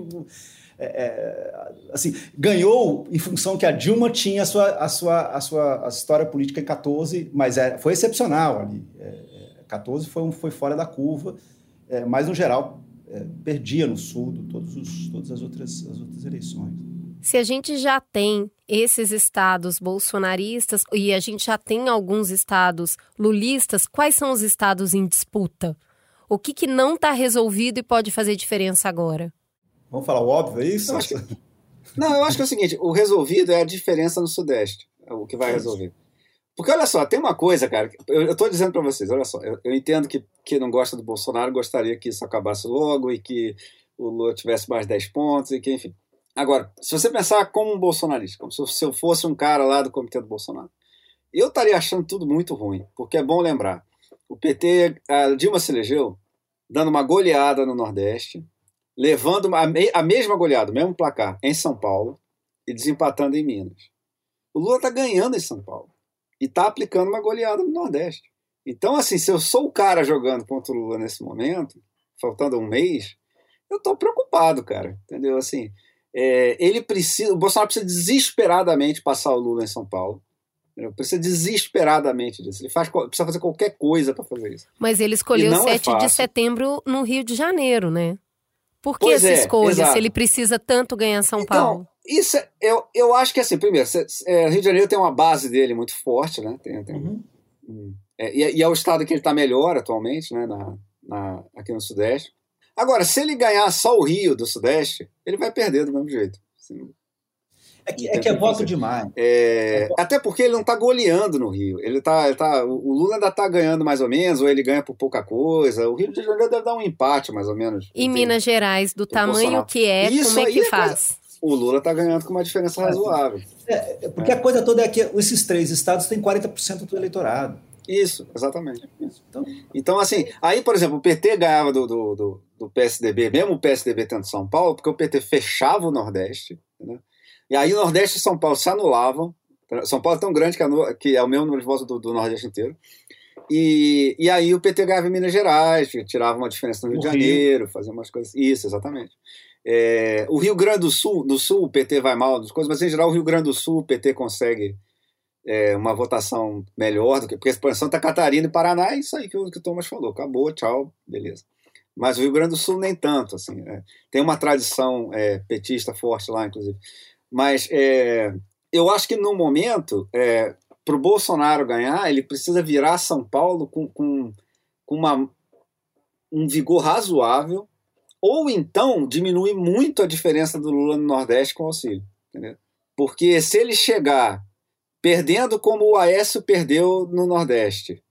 é, é, assim, ganhou em função que a Dilma tinha a sua, a sua, a sua a história política em 14, mas é, foi excepcional ali. É, 14 foi, um, foi fora da curva, é, mas no geral é, perdia no sul todos os, todas as outras, as outras eleições. Se a gente já tem esses estados bolsonaristas e a gente já tem alguns estados lulistas, quais são os estados em disputa? O que, que não está resolvido e pode fazer diferença agora? Vamos falar o óbvio, é isso? Eu que... Não, eu acho que é o seguinte: o resolvido é a diferença no Sudeste, é o que vai resolver. Porque olha só, tem uma coisa, cara, eu estou dizendo para vocês, olha só, eu, eu, entendo que quem não gosta do Bolsonaro gostaria que isso acabasse logo e que o Lula tivesse mais 10 pontos e que, enfim. Agora, se você pensar como um bolsonarista, como se eu fosse um cara lá do comitê do Bolsonaro, eu estaria achando tudo muito ruim, porque é bom lembrar, o PT, a Dilma se elegeu dando uma goleada no Nordeste, levando a, me, a mesma goleada, o mesmo placar, em São Paulo e desempatando em Minas. O Lula está ganhando em São Paulo e está aplicando uma goleada no Nordeste. Então, assim, se eu sou o cara jogando contra o Lula nesse momento, faltando um mês, eu estou preocupado, cara. Entendeu? Assim, é, ele precisa, o Bolsonaro precisa desesperadamente passar o Lula em São Paulo. Entendeu? Precisa desesperadamente disso. Ele faz, precisa fazer qualquer coisa para fazer isso. Mas ele escolheu 7 é de setembro no Rio de Janeiro, né? Por que pois essa é, escolha, exato. se ele precisa tanto ganhar São então, Paulo? Isso, é, eu, eu acho que assim, primeiro, é, Rio de Janeiro tem uma base dele muito forte, né? Tem, tem uhum. um, é, e, é o estado que ele está melhor atualmente, né? Na, na, aqui no Sudeste. Agora, se ele ganhar só o Rio do Sudeste, ele vai perder do mesmo jeito. Assim, é que é, que é voto demais. É, até porque ele não está goleando no Rio. Ele tá, ele tá, o Lula ainda está ganhando mais ou menos, ou ele ganha por pouca coisa. O Rio de Janeiro deve dar um empate, mais ou menos. E Minas Gerais, do tamanho Bolsonaro. que é, Isso como é que faz? Coisa, o Lula está ganhando com uma diferença razoável. É, porque a coisa toda é que esses três estados têm 40% do eleitorado. Isso, exatamente. Então, então, assim, aí, por exemplo, o PT ganhava do, do, do, do PSDB, mesmo o PSDB tendo São Paulo, porque o PT fechava o Nordeste, né? E aí o Nordeste e São Paulo se anulavam. São Paulo é tão grande que, anula, que é o mesmo número de votos do, do, Nordeste inteiro. E, e aí o PT ganhava em Minas Gerais, tirava uma diferença no Rio o de Janeiro, Rio. fazia umas coisas. Isso, exatamente. É, o Rio Grande do Sul, no Sul o PT vai mal coisas, mas em geral o Rio Grande do Sul o PT consegue é, uma votação melhor do que. Porque, por Santa Catarina e Paraná é isso aí que o, que o Thomas falou. Acabou, tchau, beleza. Mas o Rio Grande do Sul nem tanto. assim é, Tem uma tradição é, petista forte lá, inclusive. Mas é, eu acho que no momento, é, para o Bolsonaro ganhar, ele precisa virar São Paulo com, com, com uma, um vigor razoável, ou então diminui muito a diferença do Lula no Nordeste com o auxílio. Entendeu? Porque se ele chegar perdendo como o Aécio perdeu no Nordeste,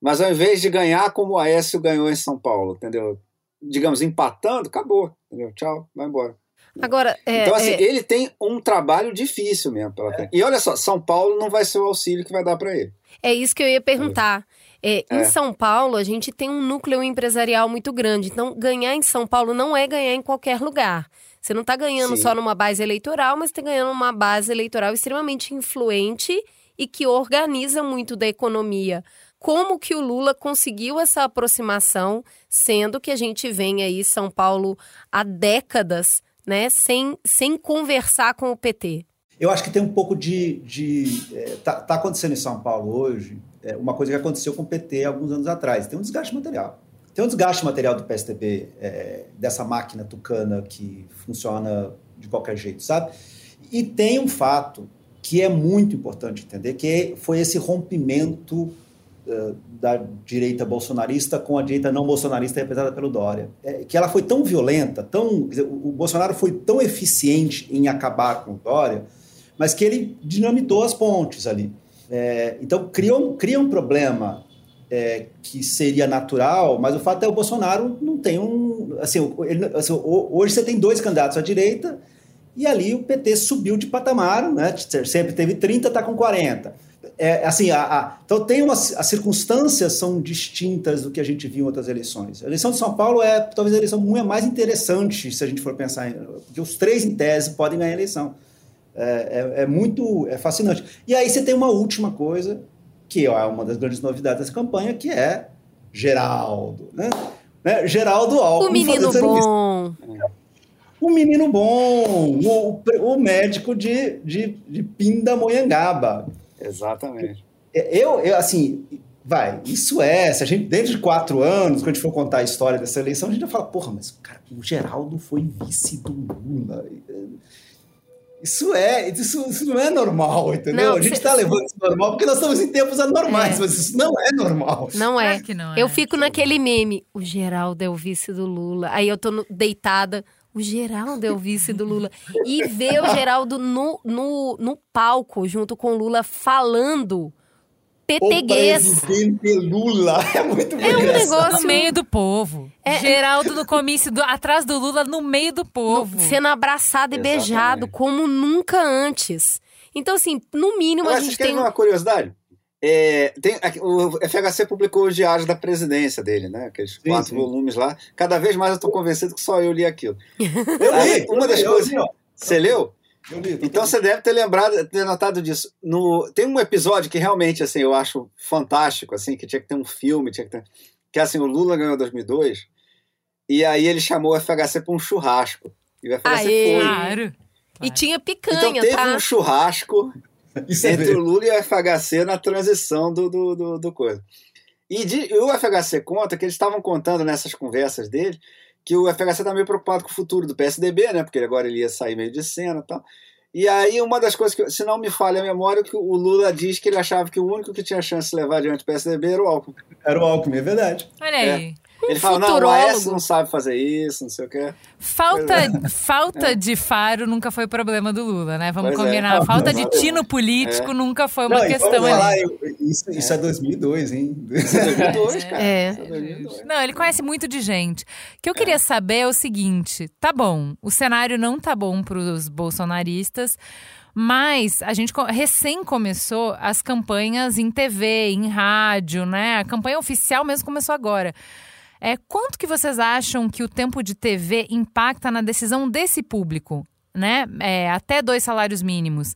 mas ao invés de ganhar como o Aécio ganhou em São Paulo, entendeu? Digamos, empatando, acabou. Entendeu? Tchau, vai embora. Agora, é, então, assim, é... ele tem um trabalho difícil mesmo frente. E olha só, São Paulo não vai ser o auxílio que vai dar para ele. É isso que eu ia perguntar. É, em É. São Paulo, a gente tem um núcleo empresarial muito grande. Então, ganhar em São Paulo não é ganhar em qualquer lugar. Você não está ganhando Sim. só numa base eleitoral, mas está ganhando uma base eleitoral extremamente influente e que organiza muito da economia. Como que o Lula conseguiu essa aproximação, sendo que a gente vem aí São Paulo há décadas, né, sem, sem conversar com o PT? Eu acho que tem um pouco de. de é, tá, tá acontecendo em São Paulo hoje é, uma coisa que aconteceu com o PT alguns anos atrás. Tem um desgaste material. Tem um desgaste material do PSDB, é, dessa máquina tucana que funciona de qualquer jeito, sabe? E tem um fato que é muito importante entender, que foi esse rompimento eh, da direita bolsonarista com a direita não bolsonarista representada pelo Dória. É, que ela foi tão violenta, tão, o Bolsonaro foi tão eficiente em acabar com o Dória, mas que ele dinamitou as pontes ali. É, então, cria um, cria um problema é, que seria natural, mas o fato é o Bolsonaro não tem um. Assim, ele- assim, hoje você tem dois candidatos à direita e ali o PT subiu de patamar, né? sempre teve 30, está com 40. É, assim, a, a- então tem umas, as circunstâncias são distintas do que a gente viu em outras eleições. A eleição de São Paulo é talvez a eleição muito mais interessante, se a gente for pensar, em, porque os três em tese podem ganhar a eleição. É, é- é muito é fascinante. E aí você tem uma última coisa, que é uma das grandes novidades dessa campanha, que é Geraldo. Né? Né? Geraldo Alckmin. O menino bom. O menino bom, o, o médico de, de, de Pindamonhangaba. Exatamente. Eu, eu, assim, vai, isso é, se a gente, dentro de quatro anos, quando a gente for contar a história dessa eleição, a gente vai falar, porra, mas, cara, o Geraldo foi vice do Lula. Isso é, isso, isso não é normal, entendeu? Não, a gente cê- está levando isso normal porque nós estamos em tempos anormais, É. mas isso não é normal. Não é. que não Eu fico naquele meme, o Geraldo é o vice do Lula. Aí eu tô no- deitada, o Geraldo é o vice do Lula. E ver o Geraldo no, no, no palco, junto com o Lula, falando peteguês. O presidente Lula é muito É um negócio... No meio do povo. Geraldo no comício, do- atrás do Lula, no meio do povo. Sendo abraçado e Exatamente. beijado como nunca antes. Então, assim, no mínimo Agora, a gente tem. uma curiosidade? É, tem, o FHC publicou os diários da presidência dele, né? Aqueles quatro sim. volumes lá. Cada vez mais eu estou convencido que só eu li aquilo. Eu li, uma das eu coisas. li. Você leu? Então você deve ter lembrado, ter notado disso. No, tem um episódio que realmente assim eu acho fantástico, assim, que tinha que ter um filme, tinha que ter, que é assim o Lula ganhou em 2002 e aí ele chamou o FHC para um churrasco. E o FHC Aê! foi. Claro. E tinha Então picanha, teve tá? um churrasco Isso é entre o Lula e o FHC na transição do, do, do, do coisa. E, de- e o FHC conta que eles estavam contando nessas conversas dele que o FHC está meio preocupado com o futuro do PSDB, né? Porque agora ele ia sair meio de cena e tal. E aí, uma das coisas que, se não me falha a memória, que o Lula diz que ele achava que o único que tinha chance de levar adiante o PSDB era o Alckmin. Era o Alckmin, é verdade. Olha aí. Ele fala, não, o. Aécio não sabe fazer isso, não sei o quê. Falta, é. falta de faro nunca foi problema do Lula, né? Vamos Pois é. combinar. Não, falta não, de tino político É. nunca foi uma Não, questão falar, ali. isso, isso é 2002, hein? 2002, cara. É. Isso 2002. Não, ele conhece muito de gente. O que eu queria saber é o seguinte: tá bom, o cenário não tá bom para os bolsonaristas, mas a gente recém começou as campanhas em TV, em rádio, né? A campanha oficial mesmo começou agora. É, quanto que vocês acham que o tempo de TV impacta na decisão desse público, né? É, até dois salários mínimos.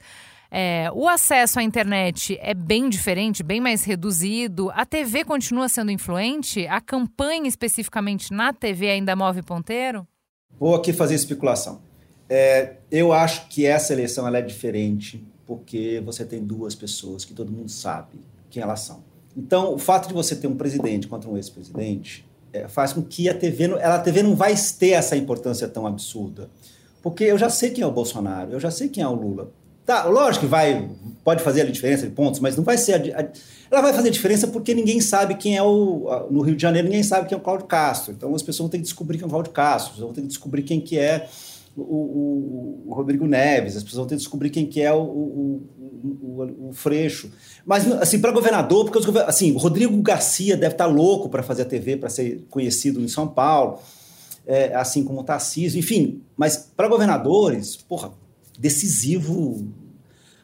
É, o acesso à internet é bem diferente, bem mais reduzido. A TV continua sendo influente? A campanha especificamente na TV ainda move ponteiro? Vou aqui fazer especulação. É, eu acho que essa eleição é diferente porque você tem duas pessoas que todo mundo sabe quem elas são. Então, o fato de você ter um presidente contra um ex-presidente faz com que a TV, ela, a TV não vai ter essa importância tão absurda. Porque eu já sei quem é o Bolsonaro, eu já sei quem é o Lula. Tá, lógico que vai, pode fazer a diferença de pontos, mas não vai ser. A, a, ela vai fazer diferença porque ninguém sabe quem é o. A, no Rio de Janeiro, ninguém sabe quem é o Cláudio Castro. Então as pessoas vão ter que descobrir quem é o Cláudio Castro, vão ter que descobrir quem que é o, o, o Rodrigo Neves, as pessoas vão ter que descobrir quem que é o, o, o Freixo. Mas, assim, para governador, porque os, assim, o Rodrigo Garcia deve estar tá louco para fazer a TV, para ser conhecido em São Paulo, é, assim como o Tarcísio, enfim. Mas para governadores, porra, decisivo.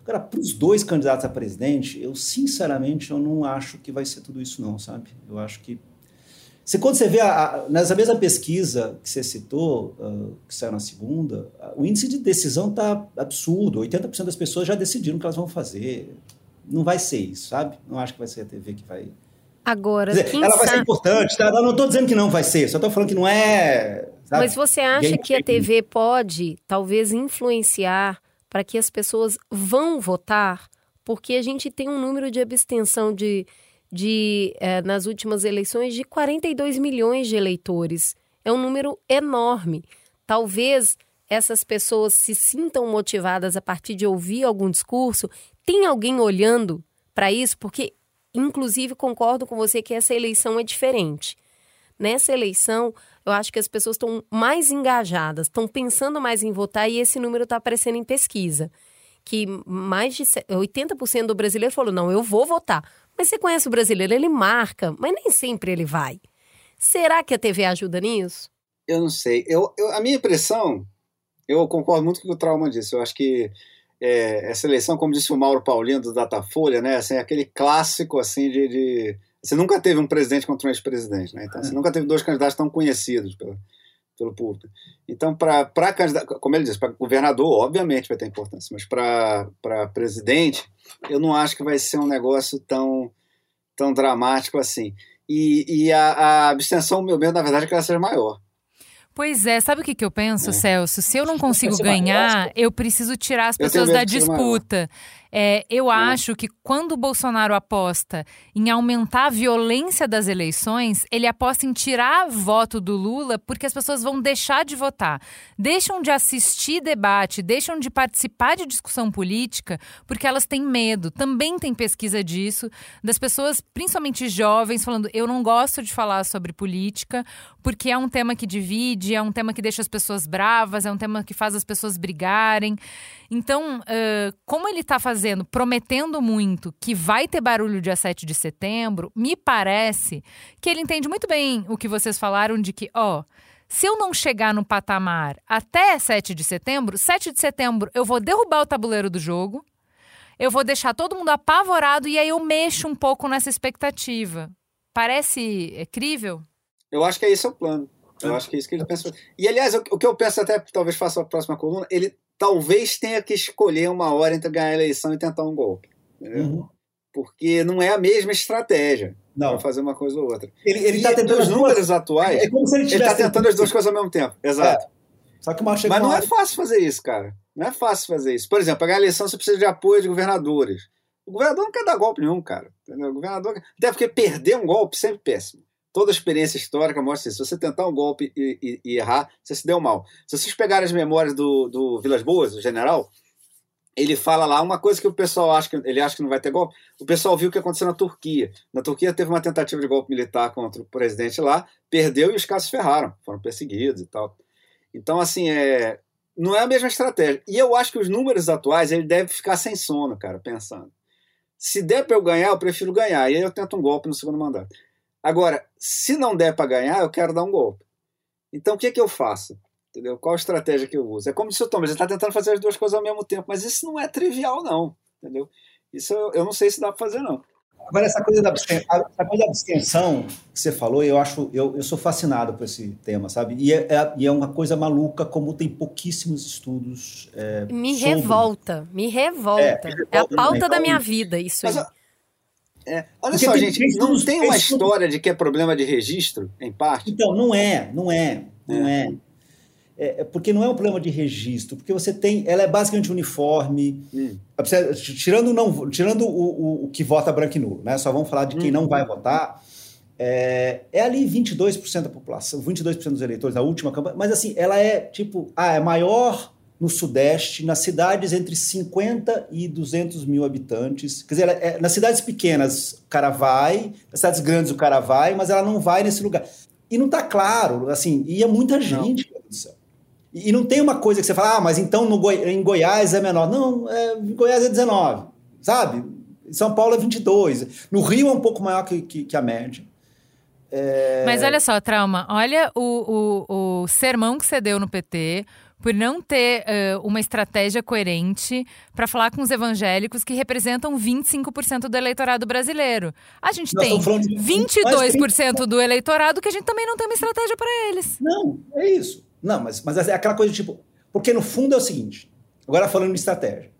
Agora, para os dois candidatos a presidente, eu sinceramente eu não acho que vai ser tudo isso, não, sabe? Eu acho que você, quando você vê a, a, nessa mesma pesquisa que você citou, uh, que saiu na segunda, o índice de decisão está absurdo. 80% das pessoas já decidiram o que elas vão fazer. Não vai ser isso, sabe? Não acho que vai ser a TV que vai. Agora, dizer, ela vai ser importante, tá? Eu não estou dizendo que não vai ser, só estou falando que não é. Sabe? Mas você acha que a TV pode, talvez, influenciar para que as pessoas vão votar? Porque a gente tem um número de abstenção de de, eh, nas últimas eleições de 42 milhões de eleitores. É um número enorme. Talvez essas pessoas se sintam motivadas a partir de ouvir algum discurso. Tem alguém olhando para isso? Porque, inclusive, concordo com você que essa eleição é diferente. Nessa eleição, eu acho que as pessoas estão mais engajadas, estão pensando mais em votar e esse número está aparecendo em pesquisa. Que mais de 80% do brasileiro falou: não, eu vou votar. Mas você conhece o brasileiro, ele marca, mas nem sempre ele vai. Será que a TV ajuda nisso? Eu não sei. Eu, eu a minha impressão, eu concordo muito com o que o Trauma disse. Eu acho que é, essa eleição, como disse o Mauro Paulino do Datafolha, né, assim, aquele clássico assim de, de... Você nunca teve um presidente contra um ex-presidente, né? Então, você é. nunca teve dois candidatos tão conhecidos pelo, pelo público. Então, para candidato, como ele disse, para governador, obviamente vai ter importância, mas para presidente, eu não acho que vai ser um negócio tão, tão dramático assim. E, e a, a abstenção, meu medo, na verdade, é que ela seja maior. Pois é, sabe o que, que eu penso, é. Celso? Se eu não consigo ganhar, eu preciso tirar as pessoas da disputa. É, eu hum. acho que quando o Bolsonaro aposta em aumentar a violência das eleições, ele aposta em tirar voto do Lula porque as pessoas vão deixar de votar. Deixam de assistir debate, deixam de participar de discussão política porque elas têm medo. Também tem pesquisa disso, das pessoas, principalmente jovens, falando: eu não gosto de falar sobre política porque é um tema que divide, é um tema que deixa as pessoas bravas, é um tema que faz as pessoas brigarem. Então, uh, como ele está fazendo, prometendo muito que vai ter barulho dia 7 de setembro, me parece que ele entende muito bem o que vocês falaram de que, ó. Se eu não chegar no patamar até 7 de setembro, 7 de setembro eu vou derrubar o tabuleiro do jogo, eu vou deixar todo mundo apavorado e aí eu mexo um pouco nessa expectativa. Parece é, crível? Eu acho que é esse o plano. Eu acho que é isso que ele pensa. E, aliás, o que eu penso até, talvez faça a próxima coluna, ele talvez tenha que escolher uma hora entre ganhar a eleição e tentar um golpe. Uhum. Porque não é a mesma estratégia para fazer uma coisa ou outra. Ele, ele tá tentando os números duas... atuais. É como se ele está tentando as duas coisas ao mesmo tempo. Exato. É. Só que Mas não é fácil fazer isso, cara. Não é fácil fazer isso. Por exemplo, para ganhar a eleição você precisa de apoio de governadores. O governador não quer dar golpe nenhum, cara. Entendeu? O governador. Até porque perder um golpe sempre é péssimo toda experiência histórica mostra isso. Se você tentar um golpe e, e, e, errar, você se deu mal. Se vocês pegarem as memórias do, do Vilas Boas, o general, ele fala lá uma coisa que o pessoal acha que ele acha que não vai ter golpe. O pessoal viu o que aconteceu na Turquia. Na Turquia teve uma tentativa de golpe militar contra o presidente lá, perdeu e os caras ferraram, foram perseguidos e tal. Então, assim, é, não é a mesma estratégia. E eu acho que os números atuais ele deve ficar sem sono, cara, pensando. Se der para eu ganhar, eu prefiro ganhar. E aí eu tento um golpe no segundo mandato. Agora, se não der para ganhar, eu quero dar um golpe. Então, o que, é que eu faço? Entendeu? Qual a estratégia que eu uso? É como disse o ele está tentando fazer as duas coisas ao mesmo tempo, mas isso não é trivial, não. Entendeu? Isso eu, eu não sei se dá para fazer, não. Agora, essa coisa, da abstenção, essa coisa da abstenção que você falou, eu acho, eu, eu sou fascinado por esse tema, sabe? E é, é, e é uma coisa maluca, como tem pouquíssimos estudos. É, me sobre... revolta, me revolta. É, me revolta é a pauta da minha vida, isso aí. É. Olha porque só, gente, não tem uma história de que é problema de registro, em parte? Então, não é, não é, não é. é. É, porque não é um problema de registro, porque você tem. Ela é basicamente uniforme. Hum. Tirando, não, tirando o, o, o, que vota branco e nulo, né? Só vamos falar de quem hum. não vai votar. É, é ali 22% da população, 22% dos eleitores na última campanha, mas assim, ela é tipo, ah, é maior no Sudeste, nas cidades entre 50 e 200 mil habitantes. Quer dizer, é, nas cidades pequenas o cara vai, nas cidades grandes o cara vai, mas ela não vai nesse lugar. E não está claro, assim, ia muita gente. E, e não tem uma coisa que você fala, ah, mas então no Goi em Goiás é menor. Não, é, em Goiás é 19, sabe? Em São Paulo é 22. No Rio é um pouco maior que, que, que a média. É... Mas olha só, Trauma, olha o, o, o sermão que você deu no PT por não ter uh, uma estratégia coerente para falar com os evangélicos que representam 25% do eleitorado brasileiro. A gente Nós tem 22% do eleitorado que a gente também não tem uma estratégia para eles. Não, é isso. Não, mas, mas é aquela coisa tipo. Porque no fundo é o seguinte: agora falando de estratégia.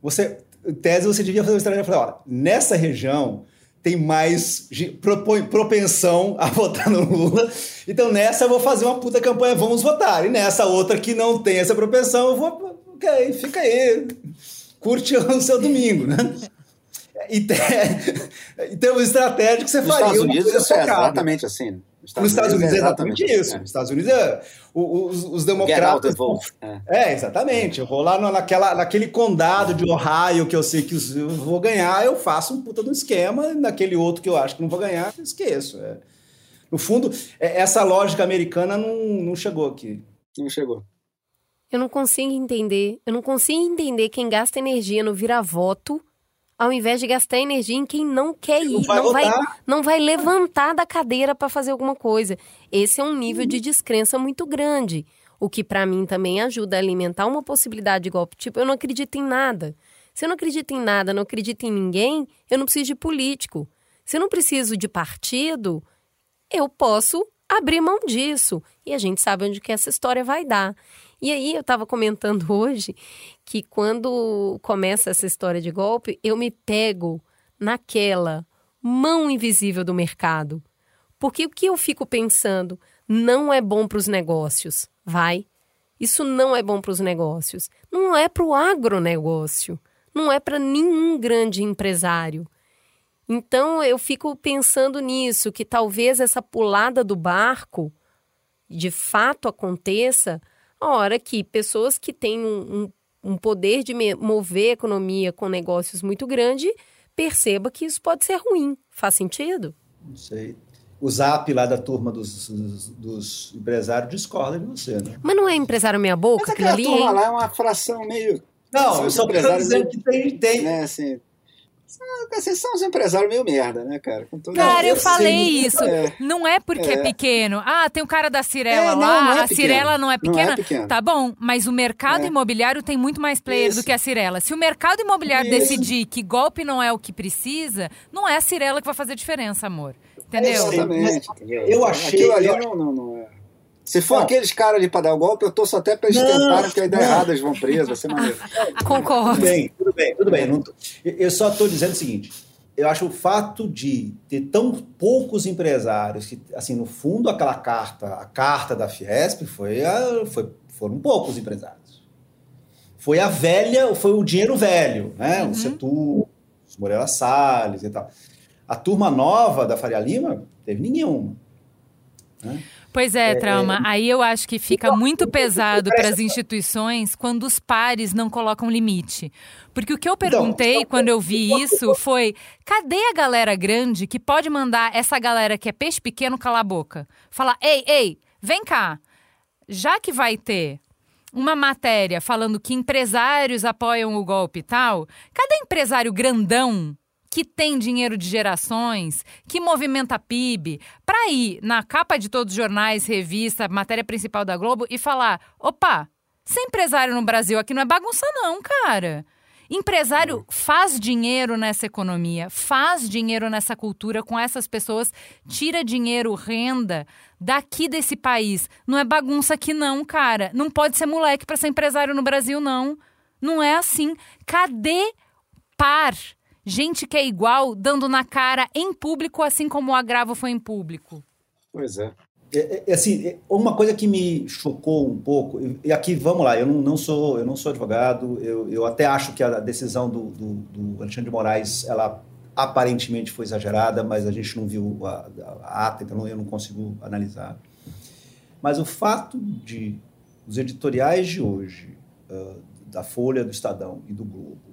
Você, tese, você devia fazer uma estratégia para olha, nessa região tem mais propensão a votar no Lula. Então nessa eu vou fazer uma puta campanha, vamos votar. E nessa outra que não tem essa propensão, eu vou. Ok, fica aí. Curte o seu domingo, né? E tem, em termos estratégicos, você Nos faria. Estados Unidos é exatamente assim. Né? Nos Estados Unidos é exatamente, isso. Nos Estados Unidos é. Os, os democratas. É. é. exatamente. Eu vou lá naquela, naquele condado de Ohio que eu sei que eu vou ganhar, eu faço um puta do esquema, naquele outro que eu acho que não vou ganhar, eu esqueço. É. No fundo, é, essa lógica americana não, não chegou aqui. Não chegou. Eu não consigo entender. Eu não consigo entender quem gasta energia no vira-voto ao invés de gastar energia em quem não quer ir, não vai, não vai, não vai levantar da cadeira para fazer alguma coisa. Esse é um nível de descrença muito grande, o que para mim também ajuda a alimentar uma possibilidade de golpe. Tipo, eu não acredito em nada. Se eu não acredito em nada, não acredito em ninguém, eu não preciso de político. Se eu não preciso de partido, eu posso abrir mão disso. E a gente sabe onde que essa história vai dar. E aí eu estava comentando hoje que quando começa essa história de golpe, eu me pego naquela mão invisível do mercado. Porque o que eu fico pensando não é bom para os negócios, vai? Isso não é bom para os negócios. Não é para o agronegócio. Não é para nenhum grande empresário. Então eu fico pensando nisso, que talvez essa pulada do barco de fato aconteça a hora que pessoas que têm um, um, um poder de mover a economia com negócios muito grande perceba que isso pode ser ruim. Faz sentido? Não sei. O Zap lá da turma dos, dos, dos empresários discorda de você, né? Mas não é empresário meia boca? Mas aquela ali, turma hein? lá é uma fração meio... Não, eu só quero dizer que tem... tem... Né, assim, vocês são uns empresários meio merda, né, cara? Cara, eu, eu falei isso. É. Não é porque é. é. pequeno. Ah, tem o cara da Cirela é, lá. Não, não é a Cirela não é pequena. Não é tá bom, mas o mercado é. imobiliário tem muito mais players isso. do que a Cirela. Se o mercado imobiliário isso. decidir que golpe não é o que precisa, não é a Cirela que vai fazer diferença, amor. Entendeu? Exatamente. Eu achei. Aquilo ali não, não, não é. Se for não. aqueles caras ali para dar o golpe, eu torço até para eles não, tentarem, porque a ideia errada eles vão presos, vai ser maneiro. Concordo. Tudo bem, tudo bem, tudo bem. Não, eu só estou dizendo o seguinte: eu acho o fato de ter tão poucos empresários, que, assim, no fundo, aquela carta, a carta da Fiesp foi, a, foi foram poucos empresários. Foi a velha, foi o dinheiro velho, né? Uhum. O Setu, os Moreira Salles e tal. A turma nova da Faria Lima teve nenhuma. Né? Pois é, Trauma. É, Aí eu acho que fica muito pesado para as instituições quando os pares não colocam limite. Porque o que eu perguntei quando eu vi isso foi: cadê a galera grande que pode mandar essa galera que é peixe pequeno calar a boca? Falar: ei, ei, vem cá. Já que vai ter uma matéria falando que empresários apoiam o golpe e tal, cadê empresário grandão que tem dinheiro de gerações, que movimenta PIB, para ir na capa de todos os jornais, revista, matéria principal da Globo e falar: opa, ser empresário no Brasil aqui não é bagunça, não, cara. Empresário faz dinheiro nessa economia, faz dinheiro nessa cultura com essas pessoas, tira dinheiro, renda daqui desse país. Não é bagunça aqui, não, cara. Não pode ser moleque para ser empresário no Brasil, não. Não é assim. Cadê par? Gente que é igual dando na cara em público, assim como o agravo foi em público. Pois é. É, é, assim, é, uma coisa que me chocou um pouco, e aqui vamos lá, eu não, não sou eu não sou advogado, eu, eu até acho que a decisão do, do, do, Alexandre de Moraes, ela aparentemente foi exagerada, mas a gente não viu a, a ata, então eu não consigo analisar. Mas o fato de os editoriais de hoje uh, da Folha, do Estadão e do Globo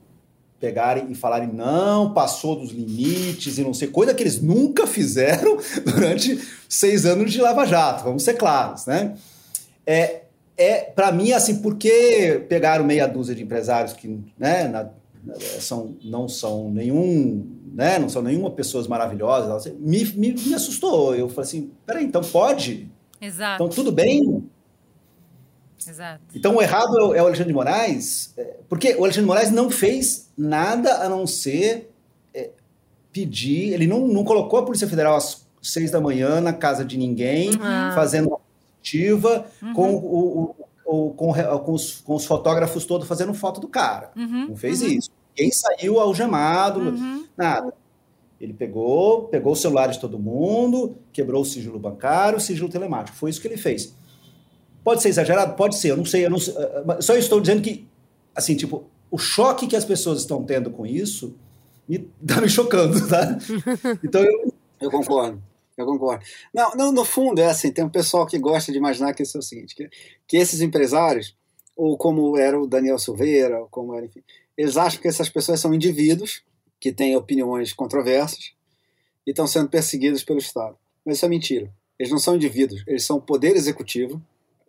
pegarem e falarem não, passou dos limites e não sei, coisa que eles nunca fizeram durante seis anos de Lava Jato, vamos ser claros, né? É, é para mim, assim, porque pegaram meia dúzia de empresários que né, na, na, são, não são nenhum, né, não são nenhuma pessoas maravilhosas, me, me, me assustou. Eu falei assim, peraí, então pode? Exato. Então tudo bem? Exato. Então o errado é o Alexandre de Moraes, é, porque o Alexandre de Moraes não fez nada a não ser é, pedir, ele não, não colocou a Polícia Federal às seis da manhã na casa de ninguém, uhum. fazendo uma positiva, uhum. com, o, o, o, com, com, os, com os fotógrafos todos fazendo foto do cara. Uhum. Não fez isso. Ninguém saiu algemado, uhum. nada. Ele pegou, pegou o celular de todo mundo, quebrou o sigilo bancário, o sigilo telemático. Foi isso que ele fez. Pode ser exagerado? Pode ser, eu não sei, eu não sei, eh, só estou dizendo que, assim, tipo, o choque que as pessoas estão tendo com isso me tá me chocando, tá? Então eu... Eu concordo, eu concordo. Não, não, no fundo é assim, tem um pessoal que gosta de imaginar que isso é o seguinte, que, que esses empresários, ou como era o Daniel Silveira, ou como era, enfim, eles acham que essas pessoas são indivíduos que têm opiniões controversas e estão sendo perseguidos pelo Estado. Mas isso é mentira. Eles não são indivíduos, eles são o poder executivo,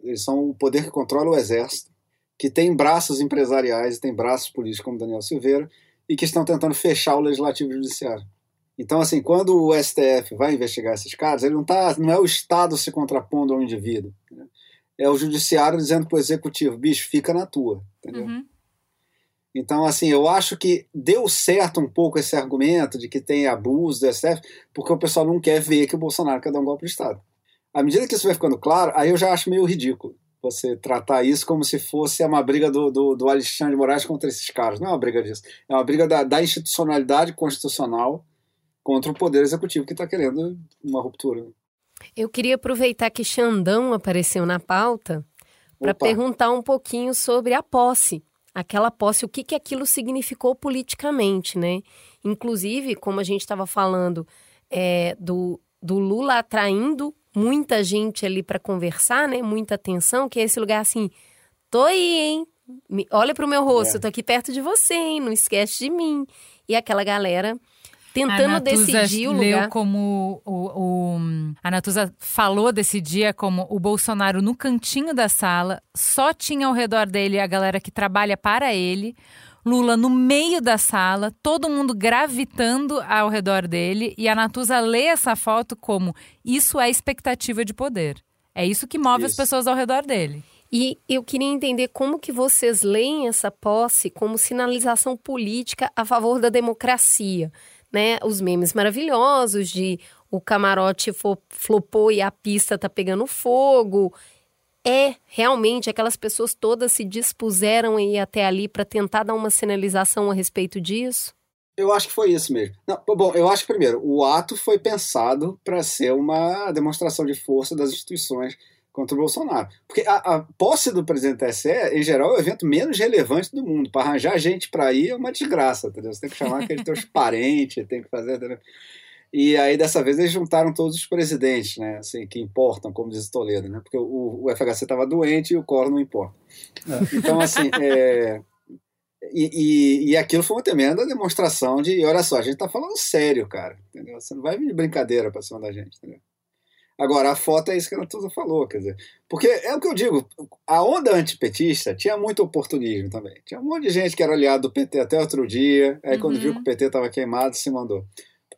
eles são o poder que controla o exército, que tem braços empresariais e tem braços políticos como Daniel Silveira e que estão tentando fechar o legislativo judiciário. Então, assim, quando o STF vai investigar esses caras, ele não tá, não é o Estado se contrapondo ao indivíduo. Né? É o judiciário dizendo para o executivo, bicho, fica na tua, entendeu? Uhum. Então, assim, eu acho que deu certo um pouco esse argumento de que tem abuso do STF, porque o pessoal não quer ver que o Bolsonaro quer dar um golpe de Estado. À medida que isso vai ficando claro, aí eu já acho meio ridículo você tratar isso como se fosse uma briga do, do, do Alexandre de Moraes contra esses caras. Não é uma briga disso. É uma briga da, da institucionalidade constitucional contra o Poder Executivo que está querendo uma ruptura. Eu queria aproveitar que Xandão apareceu na pauta para perguntar um pouquinho sobre a posse. Aquela posse, o que, que aquilo significou politicamente, né? Inclusive, como a gente estava falando é, do, do Lula atraindo muita gente ali para conversar, né? Muita atenção, que é esse lugar assim, tô aí, hein? Olha pro meu rosto, é. eu tô aqui perto de você, hein? Não esquece de mim. E aquela galera tentando decidir o lugar. Leu como o, o, a Natuza falou desse dia como o Bolsonaro no cantinho da sala, só tinha ao redor dele a galera que trabalha para ele. Lula no meio da sala, todo mundo gravitando ao redor dele, e a Natuza lê essa foto como isso é expectativa de poder. É isso que move isso. as pessoas ao redor dele. E eu queria entender como que vocês leem essa posse como sinalização política a favor da democracia, né? Os memes maravilhosos de o camarote flopou e a pista tá pegando fogo é realmente aquelas pessoas todas se dispuseram a ir até ali para tentar dar uma sinalização a respeito disso? Eu acho que foi isso mesmo. Não, bom, eu acho que primeiro, o ato foi pensado para ser uma demonstração de força das instituições contra o Bolsonaro. Porque a, a posse do presidente da TSE, em geral, é o evento menos relevante do mundo. Para arranjar gente para ir é uma desgraça, entendeu? Você tem que chamar aqueles teus parentes, tem que fazer. Entendeu? E aí, dessa vez, eles juntaram todos os presidentes, né? Assim, que importam, como diz Toledo, né? Porque o, o FHC estava doente e o Collor não importa. É. Então, assim, é... E, e, e, aquilo foi uma tremenda demonstração de, olha só, a gente está falando sério, cara, entendeu? Você não vai vir de brincadeira para cima da gente, entendeu? Agora, a foto é isso que a Natuza falou, quer dizer, porque é o que eu digo, a onda antipetista tinha muito oportunismo também. Tinha um monte de gente que era aliado do PT até outro dia, aí quando viu uhum. que o PT estava queimado, se mandou.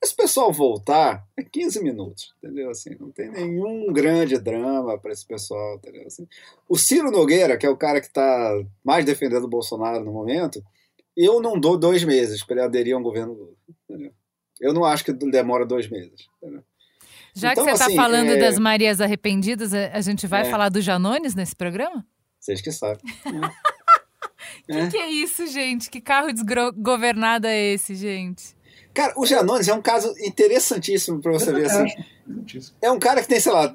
Esse pessoal voltar é 15 minutos, entendeu? Assim, não tem nenhum grande drama para esse pessoal, entendeu? Assim, o Ciro Nogueira, que é o cara que está mais defendendo o Bolsonaro no momento, eu não dou dois meses para ele aderir a um governo Lula, entendeu? Eu não acho que demora dois meses, entendeu? Já então, que você está assim, falando é... das Marias arrependidas, a gente vai é... falar do Janones nesse programa? Vocês que sabem. O que, que é isso, gente? Que carro desgovernado é esse, gente? Cara, o Janones é um caso interessantíssimo para você ver assim. É um cara que tem, sei lá,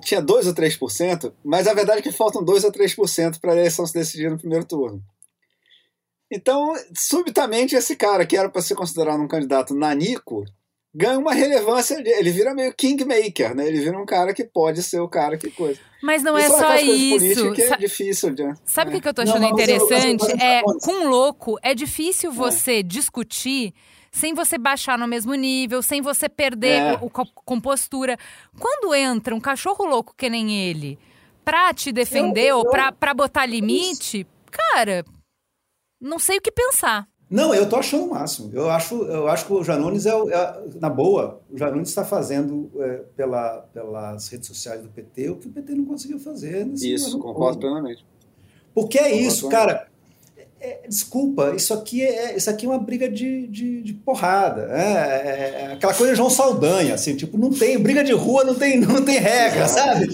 tinha 2 ou 3%, mas a verdade é que faltam 2 ou 3% para a eleição se decidir no primeiro turno. Então, subitamente, esse cara, que era para ser considerado um candidato nanico, ganha uma relevância, ele vira meio kingmaker, né? Ele vira um cara que pode ser o cara que coisa. Mas não é só isso. Que é difícil. De... Sabe o é. que eu tô achando não, interessante? Eu, eu, eu, é, com louco, é difícil você é. discutir sem você baixar no mesmo nível, sem você perder é. o, o, compostura. Quando entra um cachorro louco que nem ele pra te defender ou pra, pra botar limite, cara, não sei o que pensar. Não, eu tô achando o máximo. Eu acho, eu acho que o Janones é, é na boa, o Janones está fazendo é, pela, pelas redes sociais do PT o que o PT não conseguiu fazer. Isso, concordo plenamente. Porque é concordo isso, cara. É, desculpa, isso aqui é, isso aqui é uma briga de, de, de porrada. É, é, é aquela coisa de João Saldanha, assim, tipo, não tem briga de rua, não tem, não tem regra, sabe?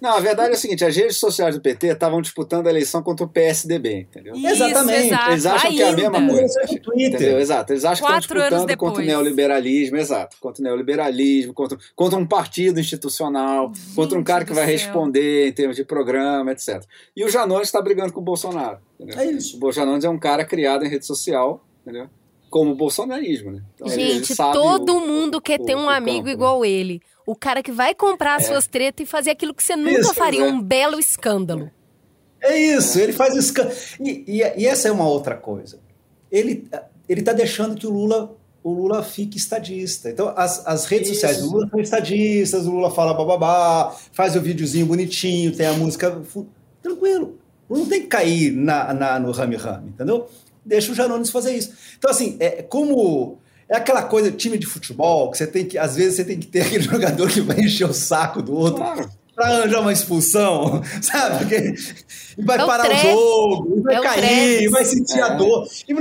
Não, a verdade é a seguinte: as redes sociais do PT estavam disputando a eleição contra o PSDB, entendeu? Isso, Exatamente. Exato. Eles acham Ainda. que é a mesma coisa. Entendeu? Exato. Eles acham Quatro que estão disputando contra o neoliberalismo, exato. Contra o neoliberalismo, contra, contra um partido institucional, Gente contra um cara que vai céu. responder em termos de programa, etc. E o Janones está brigando com o Bolsonaro. Entendeu? É isso. O Janones é um cara criado em rede social, entendeu? Como o bolsonarismo, né? Então, Gente, todo o, mundo quer o, ter um amigo campo, né? igual né? ele. O cara que vai comprar é. suas tretas e fazer aquilo que você nunca isso, faria, é. um belo escândalo. É isso, ele faz escândalo. E, e, e, essa é uma outra coisa. Ele ele está deixando que o Lula o Lula fique estadista. Então, as, as redes isso. sociais do Lula são estadistas, o Lula fala bababá, faz o videozinho bonitinho, tem a música. Tranquilo. Não tem que cair na, na, no rame-rame, entendeu? Deixa o Janones fazer isso. Então, assim, é como é aquela coisa, time de futebol, que você tem que, às vezes, você tem que ter aquele jogador que vai encher o saco do outro. Claro. Pra arranjar uma expulsão, sabe? Porque vai é parar o, o jogo, vai é cair, vai sentir é. a dor. E,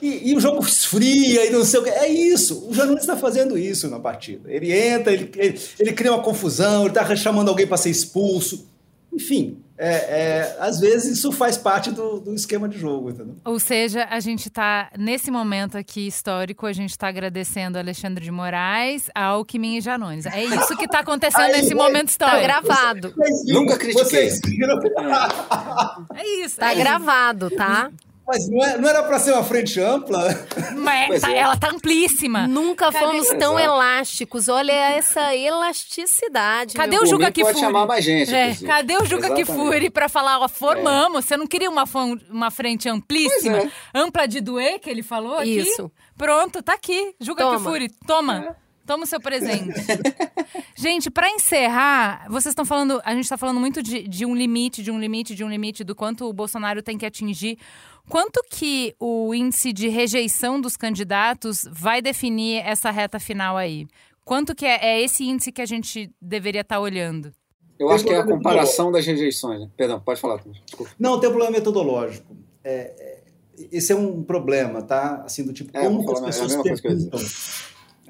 e, e, o jogo esfria e não sei o que. É isso. O Janones está fazendo isso na partida. Ele entra, ele, ele, ele cria uma confusão, ele está chamando alguém para ser expulso. Enfim, é, é, às vezes isso faz parte do, do, esquema de jogo, entendeu? Ou seja, a gente está, nesse momento aqui histórico, a gente está agradecendo Alexandre de Moraes, Alckmin e Janones. É isso que está acontecendo Aí, nesse momento histórico. Está gravado. Nunca critiquei. Vocês É isso. Está é gravado, tá? Mas não, é, não era para ser uma frente ampla? Mas tá, é. ela tá amplíssima. Nunca Cadê? fomos tão Exato. elásticos. Olha essa elasticidade. Cadê o Juca Kifuri? pode chamar mais gente. É. Cadê o Juca. Kifuri para falar, ó, formamos. É. Você não queria uma, uma frente amplíssima? É. Ampla de doer, que ele falou aqui? Isso. Pronto, tá aqui. Juca toma. Kifuri, toma. É. Toma o seu presente. gente, para encerrar, vocês estão falando, a gente está falando muito de, de um limite, de um limite, de um limite, do quanto o Bolsonaro tem que atingir. Quanto que o índice de rejeição dos candidatos vai definir essa reta final aí? Quanto que é, é esse índice que a gente deveria estar tá olhando? Eu acho que é a comparação das rejeições. Né? Perdão, pode falar. Desculpa. Não, tem um problema metodológico. É, é, esse é um problema, tá? Assim, do tipo, é, como que as é pessoas perguntam?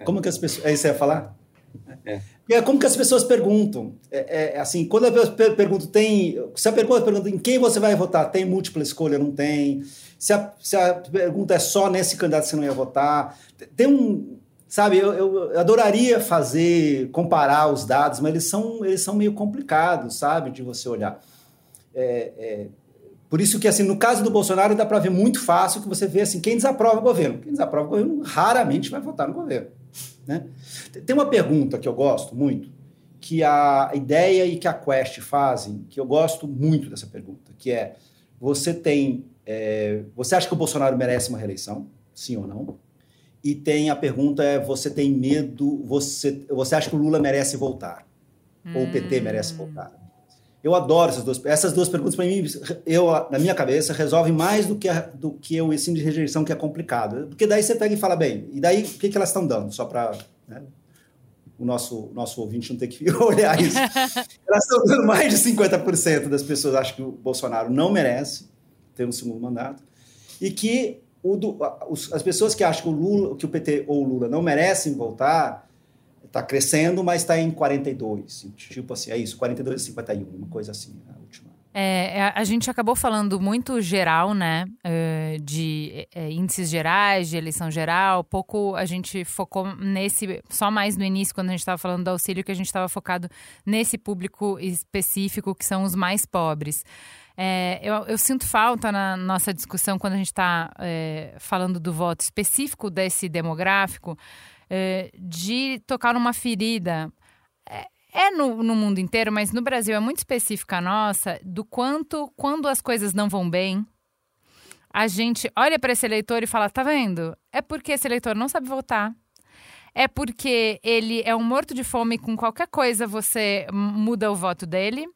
Como que as pessoas... É isso que você ia falar? É. é como que as pessoas perguntam. É, é assim, quando a pergunta, tem. Se a pergunta pergunta em quem você vai votar, tem múltipla escolha? Não tem. Se a, se a pergunta é só nesse candidato que você não ia votar. Tem um. Sabe, eu, eu adoraria fazer, comparar os dados, mas eles são, eles são meio complicados, sabe, de você olhar. É, é, por isso que, assim, no caso do Bolsonaro, dá para ver muito fácil que você vê, assim, quem desaprova o governo. Quem desaprova o governo raramente vai votar no governo. Né? Tem uma pergunta que eu gosto muito, que a ideia e que a Quest fazem, que eu gosto muito dessa pergunta, que é: você tem. É, você acha que o Bolsonaro merece uma reeleição? Sim ou não? E tem a pergunta é: você tem medo? Você, você acha que o Lula merece voltar? Ou o PT merece hum. voltar? Eu adoro essas duas. Essas duas perguntas, para mim, eu, na minha cabeça, resolvem mais do que, a, do que o ensino de rejeição, que é complicado. Porque daí você pega e fala, bem, e daí o que, que elas estão dando? Só para né, o nosso, nosso ouvinte não ter que olhar isso. elas estão dando mais de 50% das pessoas acham que o Bolsonaro não merece ter um segundo mandato. E que as pessoas que acham que o Lula, que o PT ou o Lula não merecem voltar, Está crescendo, mas está em 42. Tipo assim, é isso, 42 e 51, uma coisa assim, a última. É, é, a gente acabou falando muito geral, né? Eh, de é, índices gerais, de eleição geral. Pouco a gente focou nesse, só mais no início, quando a gente estava falando do auxílio, que a gente estava focado nesse público específico, que são os mais pobres. É, eu, eu, sinto falta na nossa discussão, quando a gente está é, falando do voto específico desse demográfico, é, de tocar numa ferida. É, é no, no, mundo inteiro, mas no Brasil é muito específica nossa, do quanto, quando as coisas não vão bem, a gente olha para esse eleitor e fala: tá vendo? É porque esse eleitor não sabe votar. É porque ele é um morto de fome com qualquer coisa você muda o voto dele.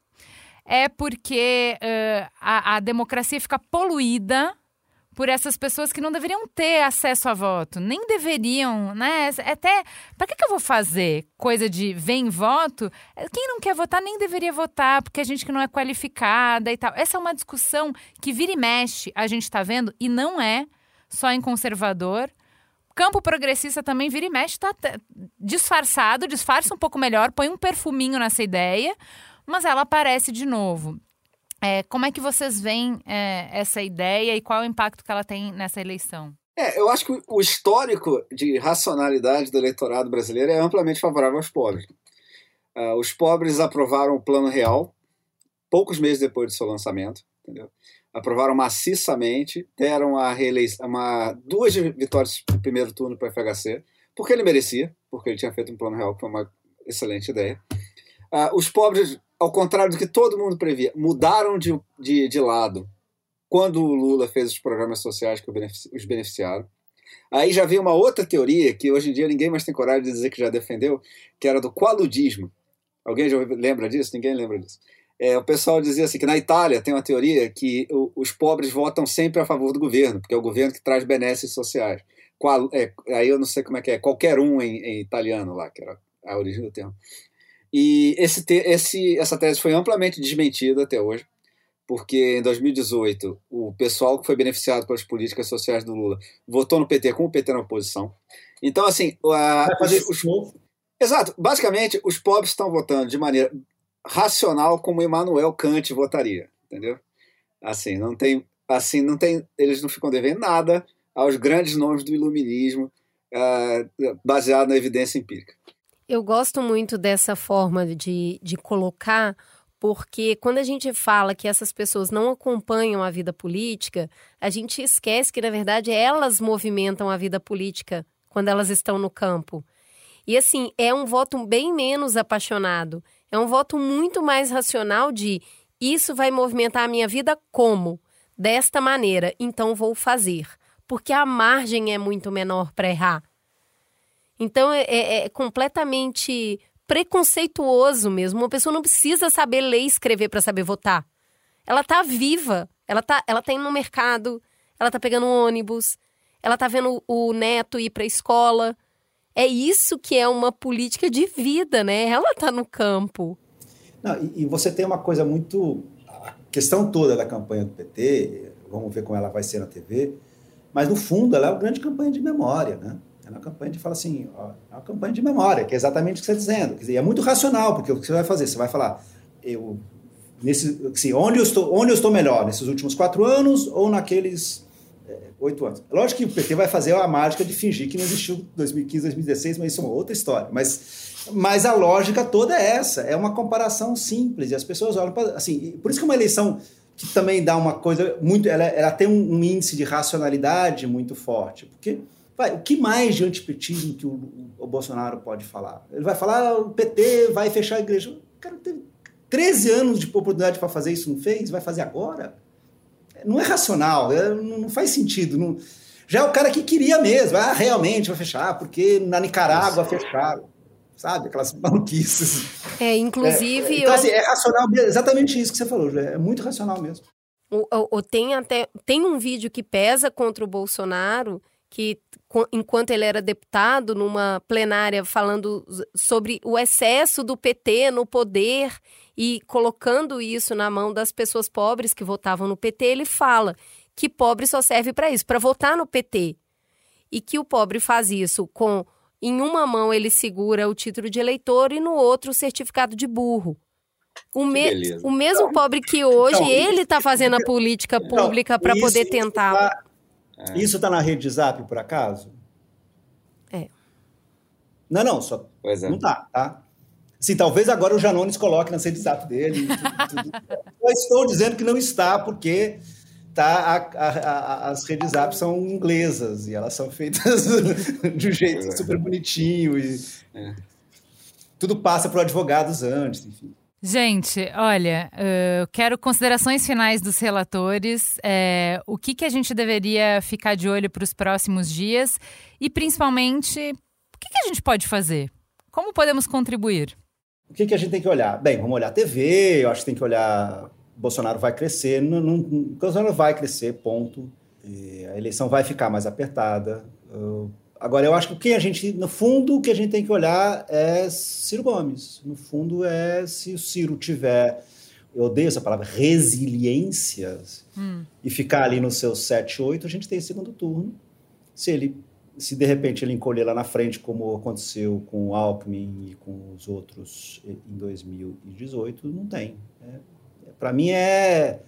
É porque uh, a, a democracia fica poluída por essas pessoas que não deveriam ter acesso a voto, nem deveriam, né? É até para que, que eu vou fazer coisa de vem voto? É, quem não quer votar nem deveria votar, porque a gente que não é qualificada e tal. Essa é uma discussão que vira e mexe, a gente está vendo e não é só em conservador. Campo progressista também vira e mexe, está disfarçado, disfarça um pouco melhor, põe um perfuminho nessa ideia, mas ela aparece de novo. É, como é que vocês veem é, essa ideia e qual é o impacto que ela tem nessa eleição? É, eu acho que o histórico de racionalidade do eleitorado brasileiro é amplamente favorável aos pobres. Uh, os pobres aprovaram o Plano Real poucos meses depois do seu lançamento, entendeu? aprovaram maciçamente, deram a reeleição, uma, duas vitórias no primeiro turno para o FHC, porque ele merecia, porque ele tinha feito um Plano Real que foi uma excelente ideia. Uh, os pobres ao contrário do que todo mundo previa, mudaram de, de, de lado quando o Lula fez os programas sociais que os beneficiaram. Aí já veio uma outra teoria que hoje em dia ninguém mais tem coragem de dizer que já defendeu, que era do qualudismo. Alguém já lembra disso? Ninguém lembra disso. É, o pessoal dizia assim que na Itália tem uma teoria que o, os pobres votam sempre a favor do governo, porque é o governo que traz benesses sociais. Qual, é, aí eu não sei como é que é, qualquer um em, em italiano lá, que era a origem do termo. E esse, esse, essa tese foi amplamente desmentida até hoje, porque em 2018 o pessoal que foi beneficiado pelas políticas sociais do Lula votou no PT com o PT na oposição. Então, assim. A, os, os, exato. Basicamente, os pobres estão votando de maneira racional como Immanuel Kant votaria, entendeu? Assim, não tem. Assim, não tem. Eles não ficam devendo nada aos grandes nomes do iluminismo, uh, baseado na evidência empírica. Eu gosto muito dessa forma de, de colocar, porque quando a gente fala que essas pessoas não acompanham a vida política, a gente esquece que, na verdade, elas movimentam a vida política quando elas estão no campo. E assim, é um voto bem menos apaixonado. É um voto muito mais racional de isso vai movimentar a minha vida como? Desta maneira, então vou fazer. Porque a margem é muito menor para errar. Então é, é, é completamente preconceituoso mesmo. Uma pessoa não precisa saber ler e escrever para saber votar. Ela tá viva, ela tá, ela tá indo no mercado, ela tá pegando um ônibus, ela tá vendo o neto ir para a escola. É isso que é uma política de vida, né? Ela tá no campo. Não, e, e você tem uma coisa muito. A questão toda da campanha do PT, vamos ver como ela vai ser na TV, mas no fundo ela é uma grande campanha de memória, né? É uma campanha de fala assim, ó, é uma campanha de memória, que é exatamente o que você está dizendo. Quer dizer, é muito racional, porque o que você vai fazer? Você vai falar, eu, nesse, assim, onde, eu estou, onde eu estou melhor, nesses últimos quatro anos ou naqueles é, oito anos? Lógico que o PT vai fazer a mágica de fingir que não existiu 2015, 2016, mas isso é uma outra história. Mas, mas a lógica toda é essa, é uma comparação simples, e as pessoas olham para, assim, por isso que uma eleição que também dá uma coisa muito, ela, ela tem um, um índice de racionalidade muito forte, porque Vai, o que mais de antipetismo que o, o, Bolsonaro pode falar? Ele vai falar, ah, o PT vai fechar a igreja. O cara teve 13 anos de oportunidade para fazer isso, não fez? Vai fazer agora? Não é racional, é, não, faz sentido. Não... Já é o cara que queria mesmo. Ah, realmente vai fechar, porque na Nicarágua fecharam. Sabe? Aquelas maluquices. É, inclusive. É, então, eu... assim, é racional, exatamente isso que você falou, é muito racional mesmo. O, o, o, tem até tem um vídeo que pesa contra o Bolsonaro que enquanto ele era deputado, numa plenária falando sobre o excesso do PT no poder e colocando isso na mão das pessoas pobres que votavam no PT, ele fala que pobre só serve para isso, para votar no PT. E que o pobre faz isso com em uma mão ele segura o título de eleitor e no outro o certificado de burro. O, me o mesmo então, pobre que hoje então, ele está fazendo a política então, pública para poder tentar. Tá é. Isso está na rede de zap, por acaso? É. Não, não, só. Pois é. Não tá, tá? Sim, talvez agora o Janones coloque na rede de zap dele. Tudo, tudo. Eu estou dizendo que não está, porque tá, a, a, a, as redes app são inglesas e elas são feitas de um jeito é. super bonitinho e é. tudo passa para advogados antes, enfim. Gente, olha, eu quero considerações finais dos relatores. É, o que, que a gente deveria ficar de olho para os próximos dias e, principalmente, o que, que a gente pode fazer? Como podemos contribuir? O que, que a gente tem que olhar? Bem, vamos olhar TV, eu acho que tem que olhar. Bolsonaro vai crescer, não, não, Bolsonaro vai crescer, ponto. E a eleição vai ficar mais apertada. Eu Agora, eu acho que o que a gente, no fundo, o que a gente tem que olhar é Ciro Gomes. No fundo, é se o Ciro tiver, eu odeio essa palavra, resiliência, hum. e ficar ali no seu 7, 8, a gente tem segundo turno. Se ele, se de repente ele encolher lá na frente, como aconteceu com o Alckmin e com os outros em 2018, não tem. É, Para mim, é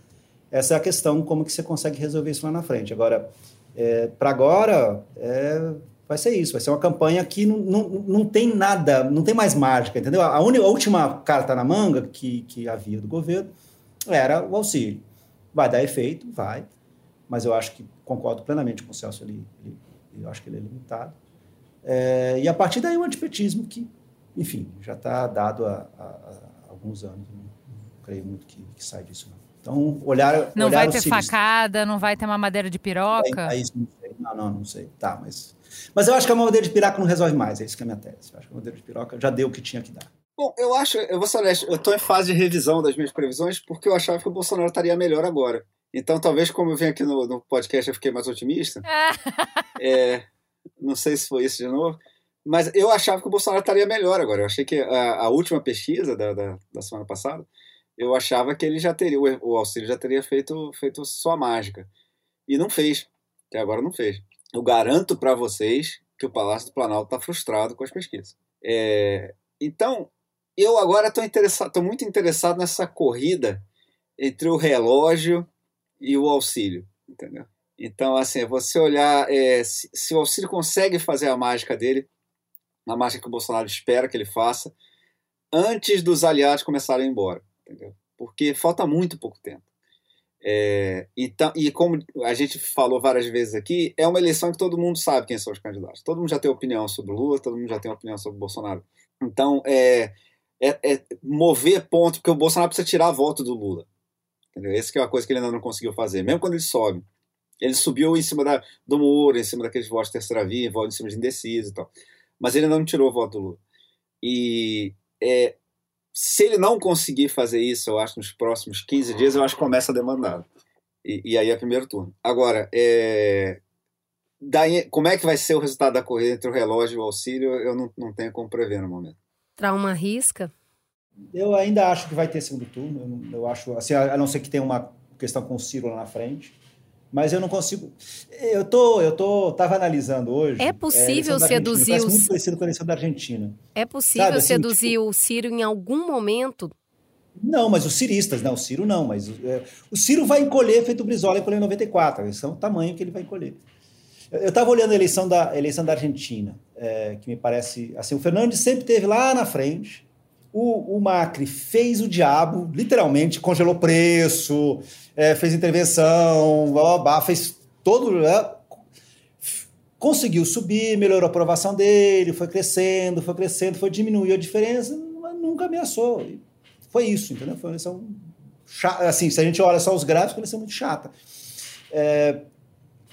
essa é a questão, como que você consegue resolver isso lá na frente. Agora, é, para agora, é, vai ser isso, vai ser uma campanha que não, não, não tem nada, não tem mais mágica, entendeu? A, a última carta na manga que, que havia do governo era o auxílio. Vai dar efeito? Vai, mas eu acho que concordo plenamente com o Celso, ele, ele eu acho que ele é limitado. É, e a partir daí o antipetismo que, enfim, já está dado há, há, há, alguns anos, não, não creio muito que, que sai disso não. Então, olhar. Não olhar vai ter facada, não vai ter uma madeira de piroca? É isso, não sei. Não, não, não sei. Tá, mas mas eu acho que a mamadeira de piroca não resolve mais, é isso que é a minha tese. Eu acho que a mamadeira de piroca já deu o que tinha que dar. Bom, eu acho, eu vou ser honesto, eu estou em fase de revisão das minhas previsões porque eu achava que o Bolsonaro estaria melhor agora. Então, talvez, como eu venho aqui no, no podcast, eu fiquei mais otimista. é, não sei se foi isso de novo. Mas eu achava que o Bolsonaro estaria melhor agora. Eu achei que a, a última pesquisa da, da, da, semana passada, eu achava que ele já teria, o, auxílio já teria feito, feito sua mágica. E não fez. Até agora não fez eu garanto para vocês que o Palácio do Planalto está frustrado com as pesquisas. É, então, eu agora estou muito interessado nessa corrida entre o relógio e o auxílio, entendeu? Então, assim, você olhar é, se, se, o auxílio consegue fazer a mágica dele, a mágica que o Bolsonaro espera que ele faça, antes dos aliados começarem a ir embora, entendeu? Porque falta muito pouco tempo. É, então, e como a gente falou várias vezes aqui, é uma eleição que todo mundo sabe quem são os candidatos. Todo mundo já tem opinião sobre o Lula, todo mundo já tem opinião sobre o Bolsonaro. Então, é, é, é mover ponto, porque o Bolsonaro precisa tirar a voto do Lula. Entendeu? Essa é uma coisa que ele ainda não conseguiu fazer, mesmo quando ele sobe. Ele subiu em cima da, do muro, em cima daqueles votos de terceira via, em cima de indeciso e tal. Mas ele ainda não tirou o voto do Lula. E é, se ele não conseguir fazer isso, eu acho, nos próximos 15 dias, eu acho que começa a demandar. E, e aí é primeiro turno. Agora, é, daí, como é que vai ser o resultado da corrida entre o relógio e o auxílio, eu não, não tenho como prever no momento. Trauma risca? Eu ainda acho que vai ter segundo turno. Eu, eu acho, assim, a não ser que tenha uma questão com o Ciro lá na frente mas eu não consigo. Eu tô, eu tô, tava analisando hoje. É possível é, seduzir o. muito parecido com a eleição da Argentina. É possível Sabe, assim, seduzir tipo... o Ciro em algum momento? Não, mas os ciristas, não, o Ciro não, mas é, o Ciro vai encolher feito o Brizola encolheu em 94, esse é o tamanho que ele vai encolher. Eu estava olhando a eleição da, a eleição da Argentina, é, que me parece. Assim, o Fernandes sempre teve lá na frente, o, o Macri fez o diabo, literalmente, congelou preço, é, fez intervenção, blá, blá, blá, fez todo. É, conseguiu subir, melhorou a aprovação dele, foi crescendo, foi crescendo, foi diminuindo a diferença, mas nunca ameaçou. Foi isso, entendeu? Foi uma eleição chata. Assim, se a gente olha só os gráficos, uma eleição muito chata. É,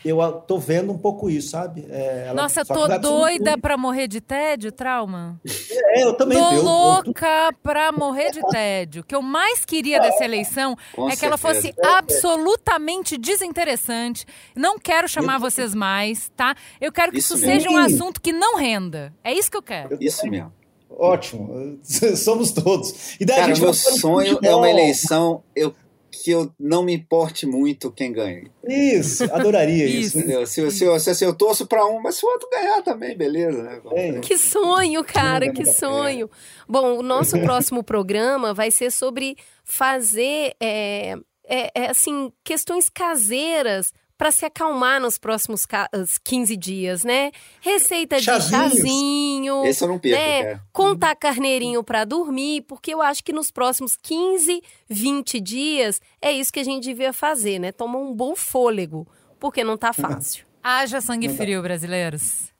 eu tô vendo um pouco isso, sabe? É, ela, Nossa, tô doida para morrer de tédio, trauma. É, eu também. Tô eu, louca eu... pra morrer de tédio. O que eu mais queria dessa eleição Com é certeza. que ela fosse absolutamente desinteressante. Não quero chamar eu... vocês mais, tá? Eu quero que isso, isso seja um assunto que não renda. É isso que eu quero. Isso mesmo. Ótimo, somos todos. E daí Cara, meu sonho é uma eleição. Eu que eu não me importe muito quem ganha. Isso, adoraria isso. isso. Se, se, se, se, eu torço para um, mas se o outro ganhar também, beleza, né? É. Que sonho, cara, que sonho. Bom, o nosso próximo programa vai ser sobre fazer, é, é, é, assim, questões caseiras para se acalmar nos próximos 15 dias, né? Receita Chazinhos. de chazinho. Esse eu não perco, né? cara. Contar carneirinho para dormir, porque eu acho que nos próximos 15, 20 dias é isso que a gente devia fazer, né? Tomar um bom fôlego, porque não tá fácil. Haja sangue frio, brasileiros.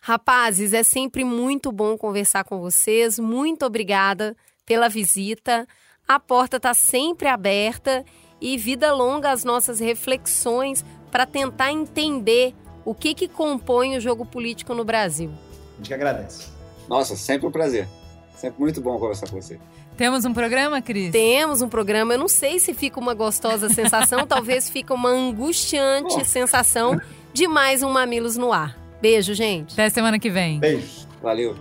Rapazes, é sempre muito bom conversar com vocês. Muito obrigada pela visita. A porta está sempre aberta e vida longa às nossas reflexões para tentar entender o que, que compõe o jogo político no Brasil. A gente que agradece. Nossa, sempre um prazer. Sempre muito bom conversar com você. Temos um programa, Cris? Temos um programa. Eu não sei se fica uma gostosa sensação, talvez fica uma angustiante Bom. sensação de mais um Mamilos no ar. Beijo, gente. Até semana que vem. Beijo. Valeu.